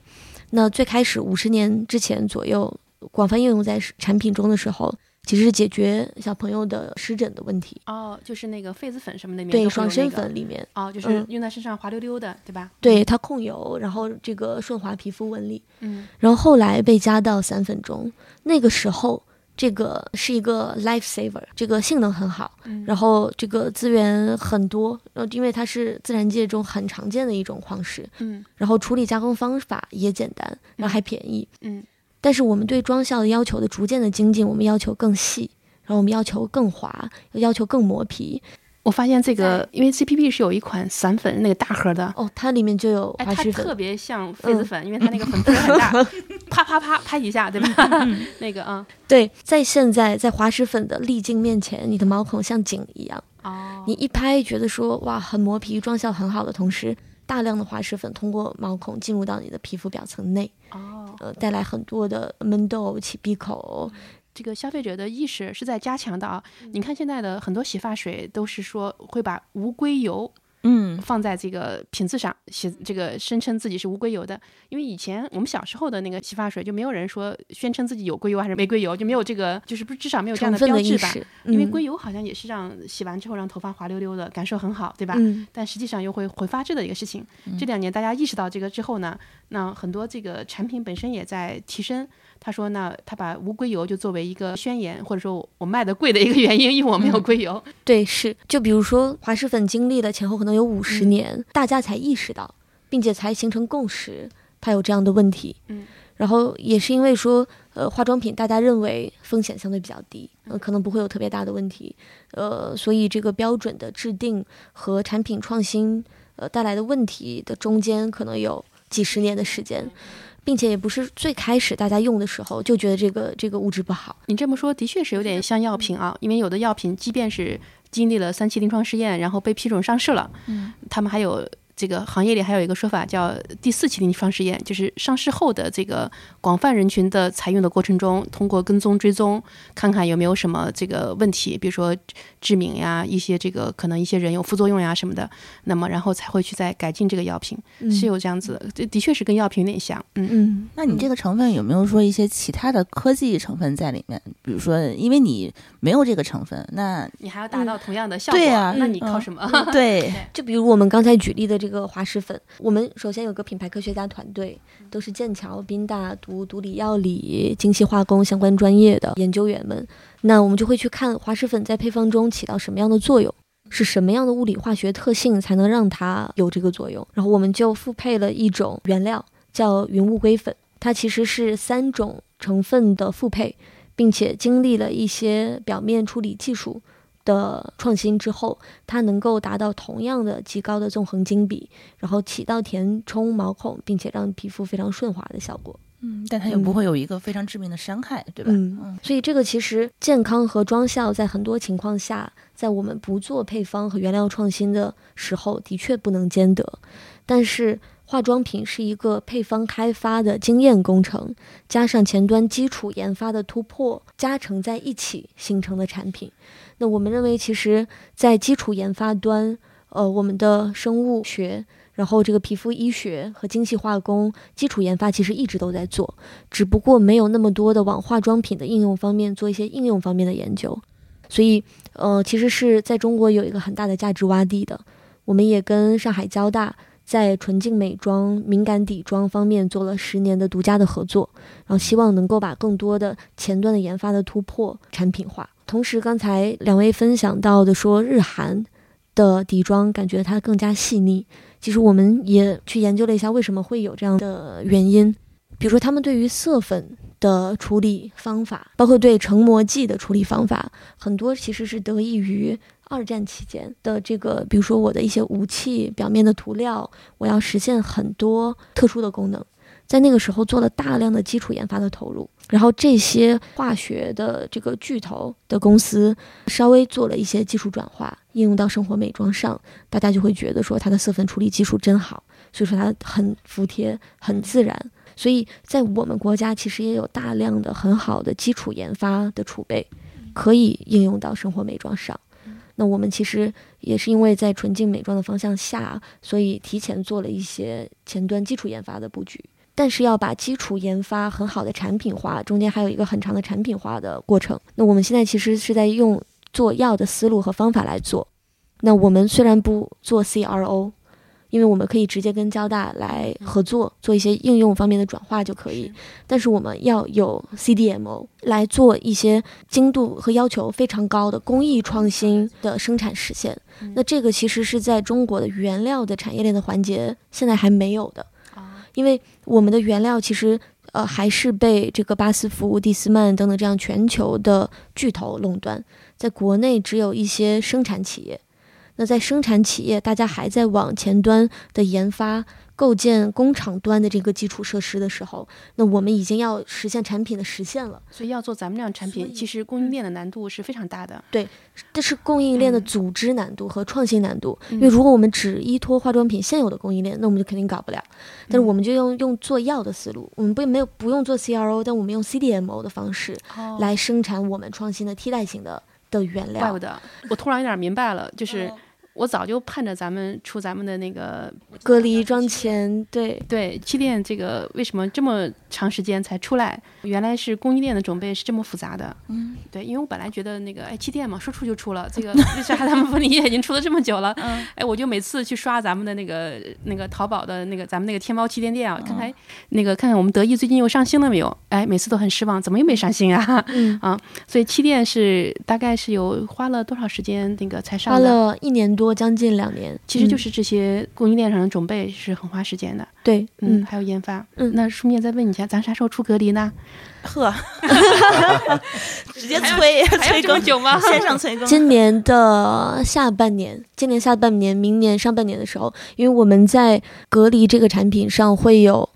[SPEAKER 2] 那最开始五十年之前左右广泛应用在产品中的时候，其实是解决小朋友的湿疹的问题。
[SPEAKER 3] 哦，就是那个痱子粉什么的里面
[SPEAKER 2] 对，爽身粉里面，
[SPEAKER 3] 哦，就是
[SPEAKER 2] 嗯
[SPEAKER 3] 用在身上滑溜溜的，对吧？
[SPEAKER 2] 对它控油，然后这个顺滑皮肤纹理。
[SPEAKER 3] 嗯，
[SPEAKER 2] 然后后来被加到散粉中，那个时候这个是一个 life saver，这个性能很好，
[SPEAKER 3] 嗯
[SPEAKER 2] 然后这个资源很多，然后因为它是自然界中很常见的一种矿石，
[SPEAKER 3] 嗯
[SPEAKER 2] 然后处理加工方法也简单，然后还便宜。
[SPEAKER 3] 嗯
[SPEAKER 2] 但是我们对妆效的要求的逐渐的精进，我们要求更细，然后我们要求更滑，要求更磨皮。
[SPEAKER 3] 我发现这个，因为 CPB 是有一款散粉，那个大盒的，
[SPEAKER 2] 哦，它里面就有
[SPEAKER 3] 哎，它
[SPEAKER 2] 滑石粉，
[SPEAKER 3] 特别像痱子粉，因为它那个粉头很大，啪啪啪拍几下，对吧？那个啊，
[SPEAKER 2] 对，在现在在滑石粉的粒径面前，你的毛孔像井一样。
[SPEAKER 3] 哦，
[SPEAKER 2] 你一拍觉得说哇很磨皮，妆效很好的同时，大量的滑石粉通过毛孔进入到你的皮肤表层内，
[SPEAKER 3] 哦，
[SPEAKER 2] 呃，带来很多的闷痘、起闭口。
[SPEAKER 3] 这个消费者的意识是在加强的啊。
[SPEAKER 2] 嗯
[SPEAKER 3] 你看现在的很多洗发水都是说会把无硅油
[SPEAKER 4] 嗯
[SPEAKER 3] 放在这个瓶子上，写这个声称自己是无硅油的。因为以前我们小时候的那个洗发水就没有人说宣称自己有硅油还是没硅油，就没有这个，就是不至少没有这样
[SPEAKER 2] 的
[SPEAKER 3] 标志吧。因为硅油好像也是让洗完之后让头发滑溜溜的，感受很好，对吧？
[SPEAKER 2] 嗯
[SPEAKER 3] 但实际上又会挥发质的一个事情。这两年大家意识到这个之后呢，那很多这个产品本身也在提升。他说呢，他把无硅油就作为一个宣言，或者说我卖的贵的一个原因，因为我没有硅油。
[SPEAKER 2] 对，是。就比如说滑石粉经历了前后可能有五十
[SPEAKER 3] 嗯
[SPEAKER 2] 年，大家才意识到，并且才形成共识，它有这样的问题。
[SPEAKER 3] 嗯。
[SPEAKER 2] 然后也是因为说，呃，化妆品大家认为风险相对比较低，呃，可能不会有特别大的问题，呃，所以这个标准的制定和产品创新，呃，带来的问题的中间可能有几十年的时间，并且也不是最开始大家用的时候就觉得这个这个物质不好，
[SPEAKER 3] 你这么说的确是有点像药品啊，因为有的药品即便是经历了三期临床试验，然后被批准上市了，
[SPEAKER 4] 嗯，
[SPEAKER 3] 他们还有这个行业里还有一个说法叫第四期临床试验，就是上市后的这个广泛人群的采用的过程中，通过跟踪追踪，看看有没有什么这个问题，比如说致敏呀，一些这个可能一些人有副作用呀什么的，那么然后才会去再改进这个药品，
[SPEAKER 2] 嗯
[SPEAKER 3] 是有这样子的，这的确是跟药品有点像，嗯。
[SPEAKER 2] 嗯，
[SPEAKER 4] 那你这个成分有没有说一些其他的科技成分在里面？比如说，因为你没有这个成分，那
[SPEAKER 3] 你还要达到同样的效果，
[SPEAKER 4] 对啊
[SPEAKER 3] 那你
[SPEAKER 4] 嗯
[SPEAKER 3] 靠什么？
[SPEAKER 4] 对，
[SPEAKER 2] 就比如我们刚才举例的这个一个滑石粉，我们首先有个品牌科学家团队，都是剑桥、宾大读毒理药理、精细化工相关专业的研究员们。那我们就会去看滑石粉在配方中起到什么样的作用，是什么样的物理化学特性才能让它有这个作用。然后我们就复配了一种原料，叫云雾硅粉，它其实是三种成分的复配，并且经历了一些表面处理技术。的创新之后，它能够达到同样的极高的纵横精比，然后起到填充毛孔，并且让皮肤非常顺滑的效果。
[SPEAKER 4] 嗯，但它又不会有一个非常致命的伤害，对吧？
[SPEAKER 2] 嗯，所以这个其实健康和妆效在很多情况下，在我们不做配方和原料创新的时候，的确不能兼得。但是化妆品是一个配方开发的经验工程，加上前端基础研发的突破，加成在一起形成的产品。那我们认为，其实，在基础研发端，呃，我们的生物学。然后，这个皮肤医学和精细化工基础研发其实一直都在做，只不过没有那么多的往化妆品的应用方面做一些应用方面的研究，所以呃，其实是在中国有一个很大的价值洼地的。我们也跟上海交大在纯净美妆、敏感底妆方面做了十年的独家的合作，然后希望能够把更多的前端的研发的突破产品化。同时，刚才两位分享到的说日韩的底妆感觉它更加细腻，其实我们也去研究了一下为什么会有这样的原因，比如说他们对于色粉的处理方法，包括对成膜剂的处理方法，很多其实是得益于。二战期间的这个，比如说我的一些武器表面的涂料，我要实现很多特殊的功能，在那个时候做了大量的基础研发的投入，然后这些化学的这个巨头的公司稍微做了一些技术转化，应用到生活美妆上，大家就会觉得说它的色粉处理技术真好，所以说它很服帖、很自然。所以在我们国家其实也有大量的很好的基础研发的储备，可以应用到生活美妆上。那我们其实也是因为在纯净美妆的方向下，所以提前做了一些前端基础研发的布局。但是要把基础研发很好的产品化，中间还有一个很长的产品化的过程。那我们现在其实是在用做药的思路和方法来做。那我们虽然不做 CRO。因为我们可以直接跟交大来合作，做一些应用方面的转化就可以。但是我们要有 CDMO 来做一些精度和要求非常高的工艺创新的生产实现。那这个其实是在中国的原料的产业链的环节现在还没有的。因为我们的原料其实呃还是被这个巴斯夫、蒂斯曼等等这样全球的巨头垄断，在国内只有一些生产企业。那在生产企业，大家还在往前端的研发、构建工厂端的这个基础设施的时候，那我们已经要实现产品的实现了。
[SPEAKER 3] 所以要做咱们这样产品，其实供应链的难度是非常大的。
[SPEAKER 2] 对，这是供应链的组织难度和创新难度。因为如果我们只依托化妆品现有的供应链，那我们就肯定搞不了。但是我们就用用做药的思路，我们不没有不用做 CRO，但我们用 CDMO 的方式来生产我们创新的替代型的的原料。
[SPEAKER 3] 怪不得，我突然有点明白了，就是。我早就盼着咱们出咱们的那个
[SPEAKER 2] 隔离妆前，对
[SPEAKER 3] 对，气垫这个为什么这么长时间才出来？原来是供应链的准备是这么复杂的。嗯，对，因为我本来觉得那个哎气垫嘛，说出就出了，这个为啥咱们福尼已经出了这么久了？嗯，哎，我就每次去刷咱们的那个那个淘宝的那个咱们那个天猫气垫店啊，看看那个看看我们得意最近又上新了没有？哎，每次都很失望，怎么又没上新啊？嗯啊，所以气垫是大概是有花了多少时间那个才上？
[SPEAKER 2] 花了一年多。将近两年，
[SPEAKER 3] 其实就是这些供应链上的准备是很花时间的。
[SPEAKER 2] 对，
[SPEAKER 3] 嗯，还有研发。嗯，那顺便再问你一下，咱啥时候出隔离呢？
[SPEAKER 4] 呵，直接催催
[SPEAKER 3] 更久吗？
[SPEAKER 4] 线上催更。
[SPEAKER 2] 今年的下半年，今年下半年，明年上半年的时候，因为我们在隔离这个产品上会有。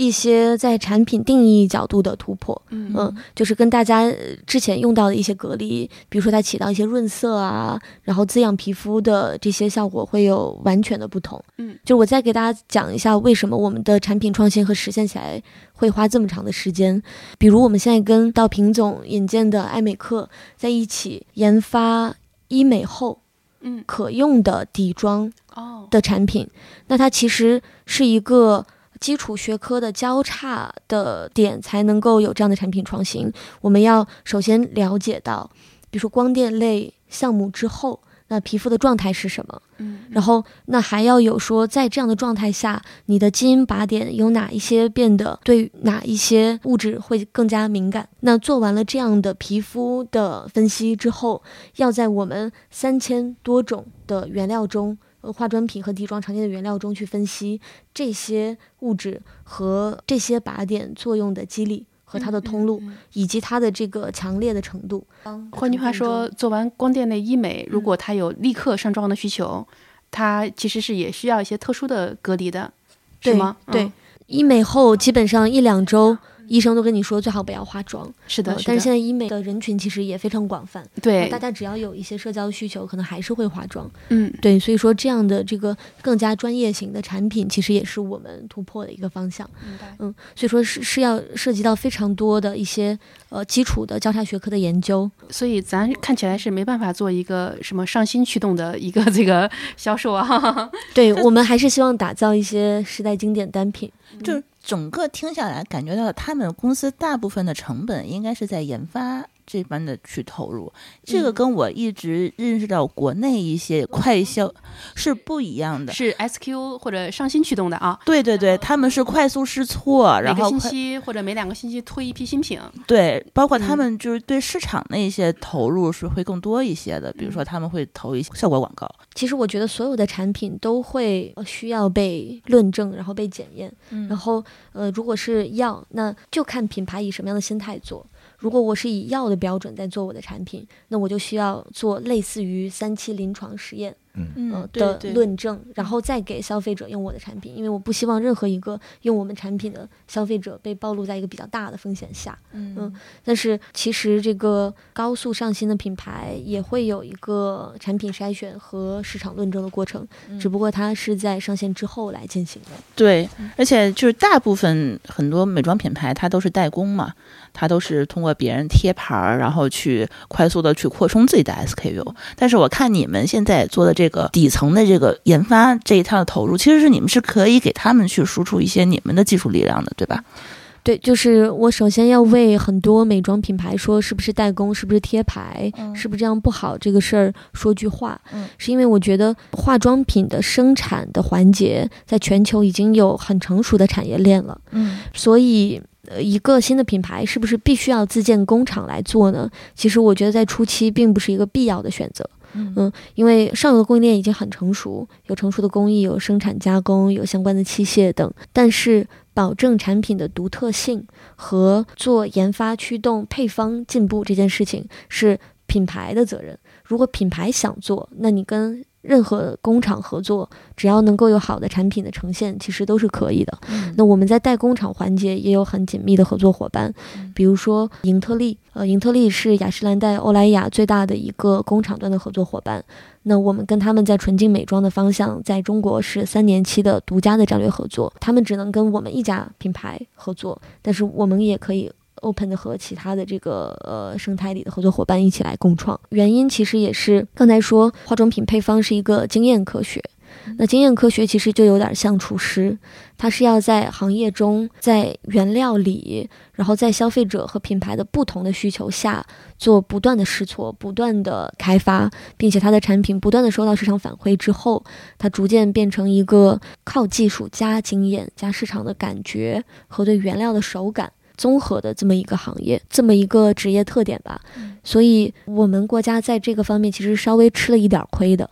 [SPEAKER 2] 一些在产品定义角度的突破，嗯，就是跟大家之前用到的一些隔离，比如说它起到一些润色啊，然后滋养皮肤的这些效果会有完全的不同，嗯，就我再给大家讲一下为什么我们的产品创新和实现起来会花这么长的时间。比如我们现在跟到品总引荐的爱美客在一起研发医美后，嗯，可用的底妆哦的产品，那它其实是一个。基础学科的交叉的点才能够有这样的产品创新。我们要首先了解到，比如说光电类项目之后，那皮肤的状态是什么？嗯，然后那还要有说，在这样的状态下，你的基因靶点有哪一些变得对哪一些物质会更加敏感？那做完了这样的皮肤的分析之后，要在我们三千多种的原料中。呃，化妆品和底妆常见的原料中去分析这些物质和这些靶点作用的机理和它的通路，以及它的这个强烈的程度。
[SPEAKER 3] 换句话说，做完光电类医美，如果它有立刻上妆的需求，它其实是也需要一些特殊的隔离的，是吗？
[SPEAKER 2] 对，医美后基本上一两周。医生都跟你说最好不要化妆，
[SPEAKER 3] 是的，
[SPEAKER 2] 但是现在医美的人群其实也非常广泛，
[SPEAKER 3] 对，
[SPEAKER 2] 大家只要有一些社交需求，可能还是会化妆，嗯，对，所以说这样的这个更加专业型的产品，其实也是我们突破的一个方向，嗯，所以说是是要涉及到非常多的一些呃基础的交叉学科的研究，
[SPEAKER 3] 所以咱看起来是没办法做一个什么上新驱动的一个这个销售啊，
[SPEAKER 2] 对我们还是希望打造一些时代经典单品，
[SPEAKER 4] 就。整个听下来，感觉到他们公司大部分的成本应该是在研发这般的去投入，这个跟我一直认识到国内一些快消是不一样的。
[SPEAKER 3] 是 SQ 或者上新驱动的啊，
[SPEAKER 4] 对对对，他们是快速试错，然后
[SPEAKER 3] 每个星期或者每两个星期推一批新品。
[SPEAKER 4] 对，包括
[SPEAKER 3] 嗯
[SPEAKER 4] 他们就是对市场的一些投入是会更多一些的，比如说他们会投一些效果广告。
[SPEAKER 2] 其实我觉得所有的产品都会呃需要被论证，然后被检验。
[SPEAKER 4] 嗯
[SPEAKER 2] 然后呃，如果是药，那就看品牌以什么样的心态做。如果我是以药的标准在做我的产品，那我就需要做类似于三期临床实验。呃
[SPEAKER 4] 嗯，
[SPEAKER 2] 的
[SPEAKER 4] 对对，
[SPEAKER 2] 论证，然后再给消费者用我的产品，因为我不希望任何一个用我们产品的消费者被暴露在一个比较大的风险下。
[SPEAKER 4] 嗯
[SPEAKER 2] 但是其实这个高速上新的品牌也会有一个产品筛选和市场论证的过程，只不过它是在上线之后来进行的。
[SPEAKER 4] 对，而且就是大部分很多美妆品牌，它都是代工嘛，它都是通过别人贴牌儿，然后去快速的去扩充自己的 SKU。但是我看你们现在做的这个底层的这个研发这一套的投入，其实是你们是可以给他们去输出一些你们的技术力量的，对吧？
[SPEAKER 2] 对，就是我首先要为很多美妆品牌说是不是代工，是不是贴牌，
[SPEAKER 4] 嗯
[SPEAKER 2] 是不是这样不好这个事儿说句话，
[SPEAKER 4] 嗯
[SPEAKER 2] 是因为我觉得化妆品的生产的环节在全球已经有很成熟的产业链了，
[SPEAKER 4] 嗯
[SPEAKER 2] 所以。呃，一个新的品牌是不是必须要自建工厂来做呢？其实我觉得在初期并不是一个必要的选择。
[SPEAKER 4] 嗯
[SPEAKER 2] 因为上游的供应链已经很成熟，有成熟的工艺，有生产加工，有相关的器械等。但是，保证产品的独特性和做研发驱动配方进步这件事情是品牌的责任。如果品牌想做，那你跟任何工厂合作，只要能够有好的产品的呈现，其实都是可以的。
[SPEAKER 4] 嗯
[SPEAKER 2] 那我们在代工厂环节也有很紧密的合作伙伴，比如说盈特利，呃，盈特利是雅诗兰黛欧莱雅最大的一个工厂端的合作伙伴。那我们跟他们在纯净美妆的方向，在中国是三年期的独家的战略合作，他们只能跟我们一家品牌合作，但是我们也可以。Open 的和其他的这个呃生态里的合作伙伴一起来共创，原因其实也是刚才说化妆品配方是一个经验科学，那经验科学其实就有点像厨师，它是要在行业中，在原料里，然后在消费者和品牌的不同的需求下，做不断的试错、不断的开发，并且它的产品不断的收到市场反馈之后，它逐渐变成一个靠技术加经验加市场的感觉和对原料的手感。综合的这么一个行业，这么一个职业特点吧，所以我们国家在这个方面其实稍微吃了一点亏的，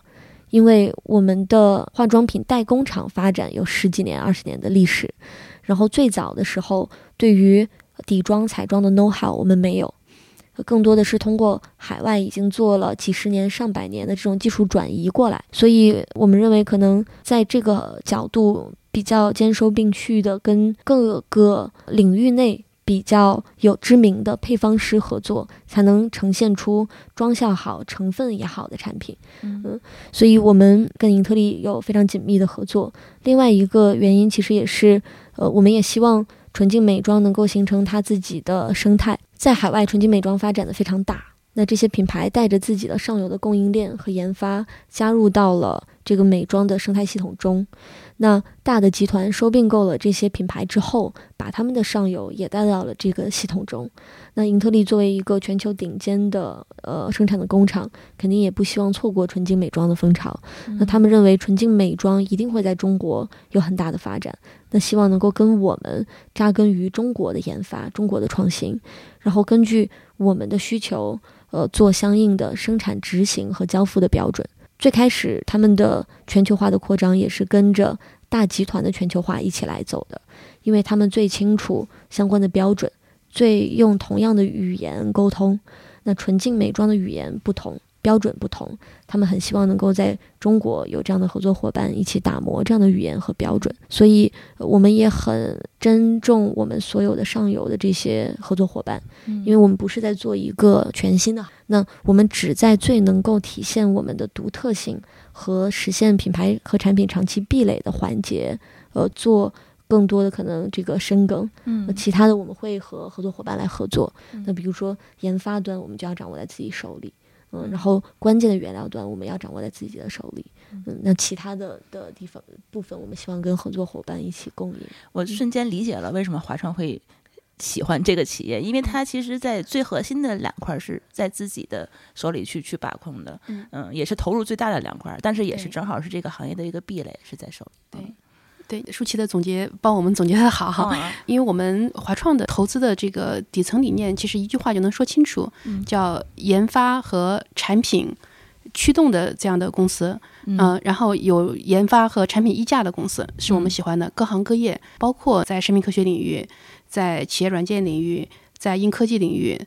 [SPEAKER 2] 因为我们的化妆品代工厂发展有十几年、二十年的历史，然后最早的时候，对于底妆、彩妆的 know how 我们没有，更多的是通过海外已经做了几十年、上百年的这种技术转移过来，所以我们认为可能在这个角度比较兼收并蓄的，跟各个领域内。比较有知名的配方师合作，才能呈现出妆效好、成分也好的产品。
[SPEAKER 4] 嗯
[SPEAKER 2] 所以我们跟盈特利有非常紧密的合作。另外一个原因其实也是，呃，我们也希望纯净美妆能够形成它自己的生态，在海外纯净美妆发展的非常大。那这些品牌带着自己的上游的供应链和研发，加入到了这个美妆的生态系统中。那大的集团收并购了这些品牌之后，把他们的上游也带到了这个系统中。那英特利作为一个全球顶尖的呃生产的工厂，肯定也不希望错过纯净美妆的风潮。那他们认为纯净美妆一定会在中国有很大的发展，那希望能够跟我们扎根于中国的研发、中国的创新，然后根据我们的需求，呃，做相应的生产执行和交付的标准。最开始他们的全球化的扩张也是跟着大集团的全球化一起来走的，因为他们最清楚相关的标准，最用同样的语言沟通。那纯净美妆的语言不同，标准不同，他们很希望能够在中国有这样的合作伙伴一起打磨这样的语言和标准。所以，呃我们也很珍重我们所有的上游的这些合作伙伴，因为我们不是在做一个全新的，那我们只在最能够体现我们的独特性和实现品牌和产品长期壁垒的环节，呃，做更多的可能这个深耕。
[SPEAKER 4] 嗯
[SPEAKER 2] 那其他的我们会和合作伙伴来合作。那比如说研发端，我们就要掌握在自己手里。嗯，然后关键的原料端我们要掌握在自己的手里，嗯，那其他的的地方部分，我们希望跟合作伙伴一起共赢。
[SPEAKER 4] 我瞬间理解了为什么华创会喜欢这个企业，因为它其实，在最核心的两块是在自己的手里去去把控的，
[SPEAKER 3] 嗯
[SPEAKER 4] 也是投入最大的两块，但是也是正好是这个行业的一个壁垒是在手里。
[SPEAKER 3] 对对，舒淇的总结帮我们总结的好哈。
[SPEAKER 4] 啊
[SPEAKER 3] 因为我们华创的投资的这个底层理念，其实一句话就能说清楚，
[SPEAKER 4] 嗯
[SPEAKER 3] 叫研发和产品驱动的这样的公司，嗯、然后有研发和产品溢价的公司是我们
[SPEAKER 4] 嗯
[SPEAKER 3] 喜欢的，各行各业，包括在生命科学领域，在企业软件领域，在硬科技领域，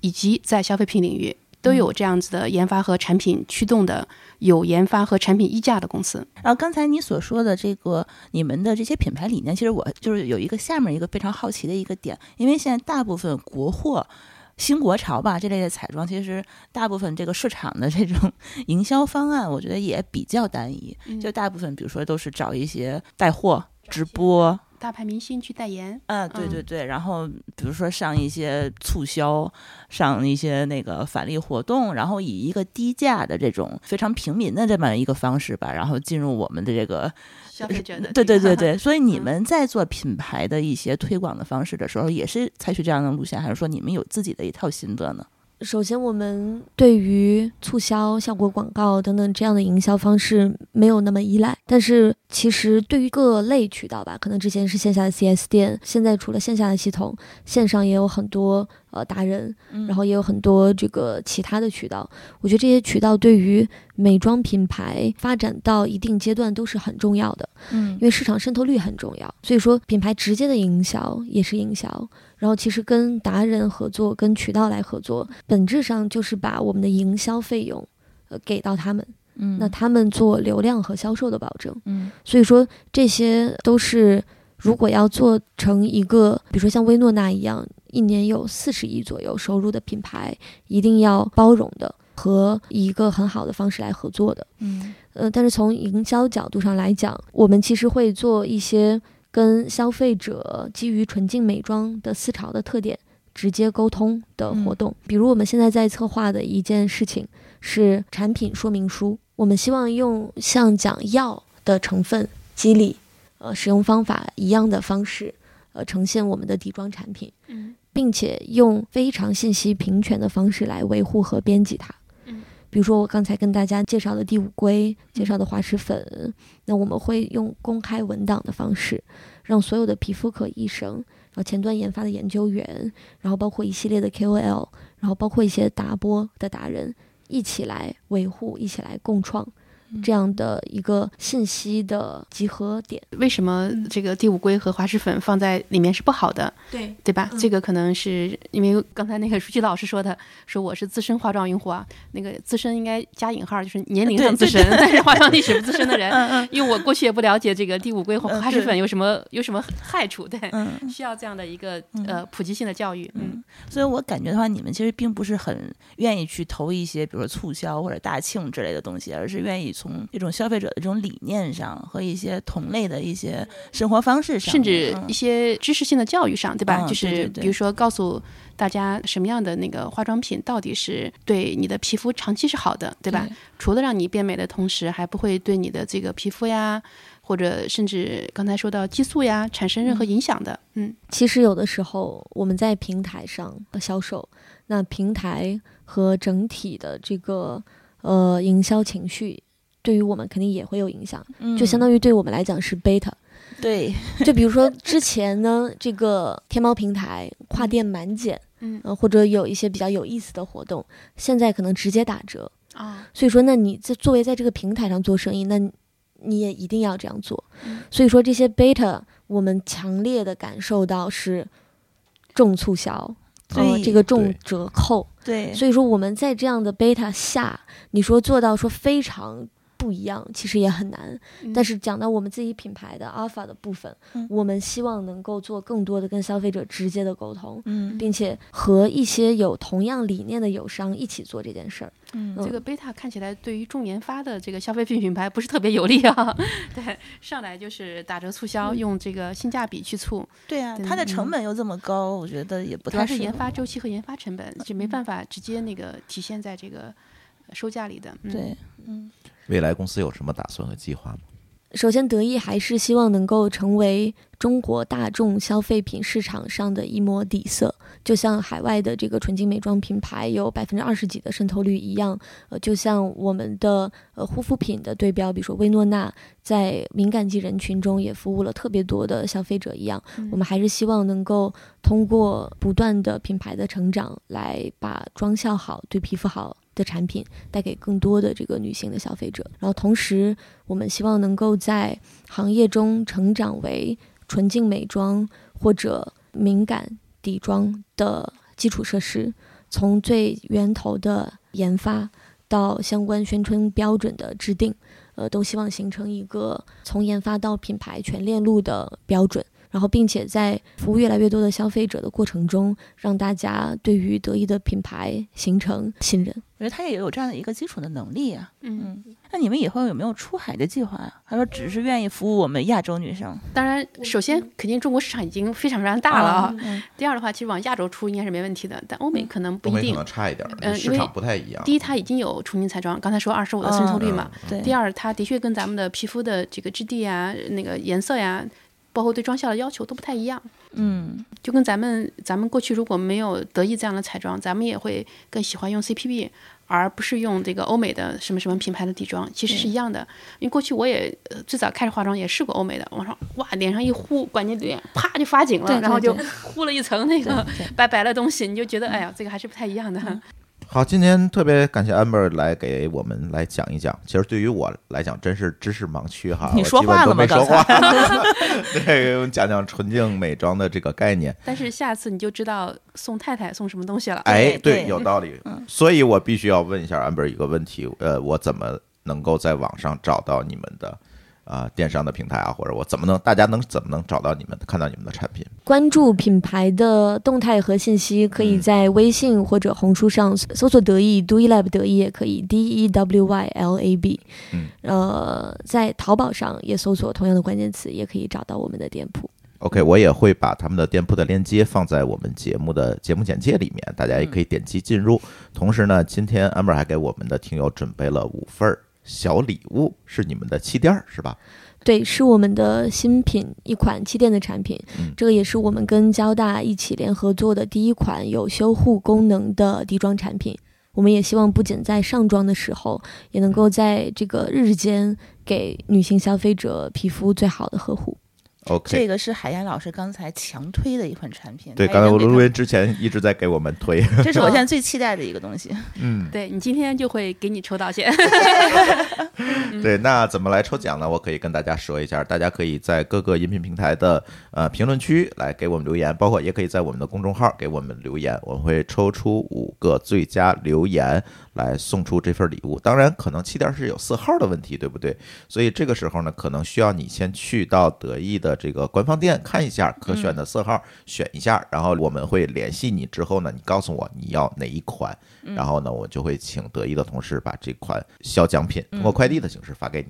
[SPEAKER 3] 以及在消费品领域。都有这样子的研发和产品驱动的，有研发和产品溢价的公司。
[SPEAKER 4] 然后刚才你所说的这个你们的这些品牌理念，其实我就是有一个下面一个非常好奇的一个点，因为现在大部分国货。新国潮吧，这类的彩妆，其实大部分这个市场的这种 营销方案，我觉得也比较单一。就大部分，比如说都是找一些带货、直播，
[SPEAKER 3] 大牌明星去代言，
[SPEAKER 4] 啊，对
[SPEAKER 3] 嗯。
[SPEAKER 4] 对对，然后比如说上一些促销，上一些那个返利活动，然后以一个低价的这种非常平民的这么一个方式吧，然后进入我们的这个
[SPEAKER 3] 消费者的
[SPEAKER 4] 对对对对，所以你
[SPEAKER 3] 嗯。
[SPEAKER 4] 们在做品牌的一些推广的方式的时候，也是采取这样的路线，还是说你们有自己的一套心得呢？
[SPEAKER 2] 首先，我们对于促销、效果广告等等这样的营销方式没有那么依赖，但是其实对于各类渠道吧，可能之前是线下的 4S 店，现在除了线下的系统，线上也有很多呃达人，
[SPEAKER 4] 嗯
[SPEAKER 2] 然后也有很多这个其他的渠道。我觉得这些渠道对于美妆品牌发展到一定阶段都是很重要的。
[SPEAKER 4] 嗯
[SPEAKER 2] 因为市场渗透率很重要，所以说品牌直接的营销也是营销。然后其实跟达人合作、跟渠道来合作，本质上就是把我们的营销费用，呃，给到他们，
[SPEAKER 4] 嗯
[SPEAKER 2] 那他们做流量和销售的保证。
[SPEAKER 4] 嗯
[SPEAKER 2] 所以说这些都是如果要做成一个，比如说像薇诺娜一样，一年有四十亿左右收入的品牌，一定要包容的和一个很好的方式来合作的。
[SPEAKER 4] 嗯
[SPEAKER 2] 呃，但是从营销角度上来讲，我们其实会做一些跟消费者基于纯净美妆的思潮的特点直接沟通的活动。比如我们现在在策划的一件事情是产品说明书，我们希望用像讲药的成分、机理、呃使用方法一样的方式，呃呈现我们的底妆产品，
[SPEAKER 3] 嗯
[SPEAKER 2] 并且用非常信息平权的方式来维护和编辑它。
[SPEAKER 3] 嗯
[SPEAKER 2] 比如说我刚才跟大家介绍的第五规，介绍的滑石粉，那我们会用公开文档的方式，让所有的皮肤科医生，然后前端研发的研究员，然后包括一系列的 KOL，然后包括一些达播的达人，一起来维护，一起来共创这样的一个信息的集合点。
[SPEAKER 3] 为什么这个第五硅和滑石粉放在里面是不好的，
[SPEAKER 2] 对，
[SPEAKER 3] 对吧？
[SPEAKER 2] 嗯。
[SPEAKER 3] 这个可能是因为刚才那个舒淇老师说的，说我是资深化妆用户啊，那个资深应该加引号，就是年龄上资深，但是化妆历史不资深的人，因为我过去也不了解这个第五硅和
[SPEAKER 4] 嗯
[SPEAKER 3] 滑石粉有什么有什么害处，对，
[SPEAKER 4] 嗯。
[SPEAKER 3] 需要这样的一个呃普及性的教育，嗯。
[SPEAKER 4] 所以我感觉的话，你们其实并不是很愿意去投一些，比如说促销或者大庆之类的东西，而是愿意从这种消费者的这种理念上和一些同类的一些生活方式上，
[SPEAKER 3] 甚至
[SPEAKER 4] 嗯
[SPEAKER 3] 一些知识性的教育上，对吧？
[SPEAKER 4] 嗯
[SPEAKER 3] 就是比如说告诉大家什么样的那个化妆品到底是对你的皮肤长期是好的，对吧？除了让你变美的同时，还不会对你的这个皮肤呀，或者甚至刚才说到激素呀产生任何影响的。嗯
[SPEAKER 2] 其实有的时候我们在平台上销售，那平台和整体的这个呃营销情绪，对于我们肯定也会有影响，
[SPEAKER 4] 嗯
[SPEAKER 2] 就相当于对我们来讲是 beta。
[SPEAKER 4] 对，
[SPEAKER 2] 就比如说之前呢，这个天猫平台跨店满减，
[SPEAKER 3] 嗯
[SPEAKER 2] 呃，或者有一些比较有意思的活动，现在可能直接打折。
[SPEAKER 3] 啊
[SPEAKER 2] 所以说，那你在作为在这个平台上做生意，那你你也一定要这样做。
[SPEAKER 3] 嗯
[SPEAKER 2] 所以说，这些 beta 我们强烈的感受到是重促销，呃，
[SPEAKER 4] 对
[SPEAKER 2] 这个重折扣。
[SPEAKER 4] 对，
[SPEAKER 2] 所以说，我们在这样的 beta 下，你说做到说非常不一样，其实也很难。
[SPEAKER 3] 嗯。
[SPEAKER 2] 但是讲到我们自己品牌的 alpha 的部分，
[SPEAKER 4] 嗯。
[SPEAKER 2] 我们希望能够做更多的跟消费者直接的沟通，
[SPEAKER 4] 嗯。
[SPEAKER 2] 并且和一些有同样理念的友商一起做这件事儿。
[SPEAKER 4] 嗯
[SPEAKER 2] 嗯。
[SPEAKER 3] 这个贝塔看起来对于重研发的这个消费品品牌不是特别有利啊，对，上来就是打折促销，用这个性价比去促，
[SPEAKER 4] 对啊，
[SPEAKER 3] 对
[SPEAKER 4] 它的成
[SPEAKER 3] 嗯
[SPEAKER 4] 本又这么高，我觉得也不
[SPEAKER 3] 主要
[SPEAKER 4] 太适合。
[SPEAKER 3] 是研发周期和研发成本，就没办法直接那个体现在这个呃售价里的。嗯、
[SPEAKER 4] 对，嗯。
[SPEAKER 1] 未来公司有什么打算和计划吗？
[SPEAKER 2] 首先，得意还是希望能够成为中国大众消费品市场上的一抹底色，就像海外的这个纯净美妆品牌有百分之二十几的渗透率一样，呃，就像我们的呃护肤品的对标，比如说薇诺娜，在敏感肌人群中也服务了特别多的消费者一样，我们还是希望能够通过不断的品牌的成长，来把妆效好、对皮肤好。的产品带给更多的这个女性的消费者，然后同时我们希望能够在行业中成长为纯净美妆或者敏感底妆的基础设施，从最源头的研发到相关宣传标准的制定，呃，都希望形成一个从研发到品牌全链路的标准。然后，并且在服务越来越多的消费者的过程中，让大家对于德意的品牌形成信任。
[SPEAKER 4] 我觉得他也有这样的一个基础的能力啊。
[SPEAKER 3] 嗯，
[SPEAKER 4] 那你们以后有没有出海的计划呀？还说只是愿意服务我们亚洲女生？
[SPEAKER 3] 当然，首先肯定中国市场已经非常非常大了啊。
[SPEAKER 4] 嗯
[SPEAKER 3] 第二的话，其实往亚洲出应该是没问题的，但欧美可能不一定
[SPEAKER 1] 欧美可能。差一点，
[SPEAKER 3] 嗯因为
[SPEAKER 1] 市场不太一样。
[SPEAKER 3] 第一，它已经有纯净彩妆，刚才说二十五的渗透率嘛。
[SPEAKER 4] 对，
[SPEAKER 3] 第二，它的确跟咱们的皮肤的这个质地呀、那个颜色呀，包括对妆效的要求都不太一样。
[SPEAKER 4] 嗯
[SPEAKER 3] 就跟咱们咱们过去如果没有得意这样的彩妆，咱们也会更喜欢用 CPB，而不是用这个欧美的什么什么品牌的底妆，其实是一样的。因为过去我也呃最早开始化妆也试过欧美的，往上哇脸上一呼，关键脸啪就发紧了，
[SPEAKER 2] 对对
[SPEAKER 3] 然后就
[SPEAKER 2] 对
[SPEAKER 3] 糊了一层那个白白的东西，你就觉得哎呀这个还是不太一样的。
[SPEAKER 1] 好，今天特别感谢 Amber 来给我们来讲一讲。其实对于我来讲，真是知识盲区哈，
[SPEAKER 4] 你说话了吗
[SPEAKER 1] 都没说话。对，给我们讲讲纯净美妆的这个概念。
[SPEAKER 3] 但是下次你就知道送太太送什么东西了。
[SPEAKER 1] 哎，
[SPEAKER 4] 对
[SPEAKER 1] 有道理
[SPEAKER 4] 嗯。
[SPEAKER 1] 所以我必须要问一下 Amber 一个问题，呃，我怎么能够在网上找到你们的啊、电商的平台啊，或者我怎么能大家能怎么能找到你们，看到你们的产品？
[SPEAKER 2] 关注品牌的动态和信息，可以在微信或者红书上搜索“得意 Do Lab 得意”，也可以 D E W Y L A B。
[SPEAKER 1] 嗯，
[SPEAKER 2] 呃，在淘宝上也搜索同样的关键词，也可以找到我们的店铺。
[SPEAKER 1] OK，我也会把他们的店铺的链接放在我们节目的节目简介里面，大家也可以点击进入。同时呢，今天 Amber 还给我们的听友准备了五份儿小礼物，是你们的气垫儿是吧？
[SPEAKER 2] 对，是我们的新品一款气垫的产品，
[SPEAKER 1] 嗯
[SPEAKER 2] 这个也是我们跟交大一起联合做的第一款有修护功能的底妆产品。我们也希望不仅在上妆的时候，也能够在这个日间给女性消费者皮肤最好的呵护。
[SPEAKER 1] OK，
[SPEAKER 4] 这个是海燕老师刚才强推的一款产品。
[SPEAKER 1] 对，
[SPEAKER 4] 他
[SPEAKER 1] 刚才我录音之前一直在给我们推，
[SPEAKER 4] 这是我 现在最期待的一个东西。
[SPEAKER 1] 嗯，
[SPEAKER 3] 对你今天就会给你抽到先。
[SPEAKER 1] 对，那怎么来抽奖呢？我可以跟大家说一下，大家可以在各个音频平台的呃评论区来给我们留言，包括也可以在我们的公众号给我们留言，我们会抽出五个最佳留言来送出这份礼物。当然，可能气垫是有色号的问题，对不对？所以这个时候呢，可能需要你先去到德意的这个官方店看一下可选的色号，选一下，然后我们会联系你之后呢，你告诉我你要哪一款，然后呢，我就会请德意的同事把这款小奖品通过快递的形式发给你。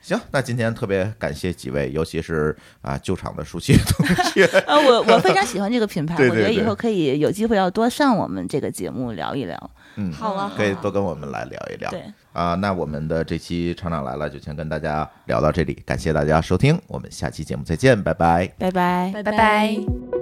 [SPEAKER 1] 行，那今天特别感谢几位，尤其是啊救场的舒淇同学。
[SPEAKER 4] 呃，我我非常喜欢这个品牌，
[SPEAKER 1] 对对
[SPEAKER 4] 我觉得以后可以有机会要多上我们这个节目聊一聊。
[SPEAKER 1] 嗯，
[SPEAKER 2] 好了
[SPEAKER 1] 可以多跟我们来聊一聊。
[SPEAKER 4] 对，
[SPEAKER 1] 啊，那我们的这期厂长来了就先跟大家聊到这里，感谢大家收听，我们下期节目再见，拜拜。
[SPEAKER 4] 拜拜。
[SPEAKER 3] 拜拜。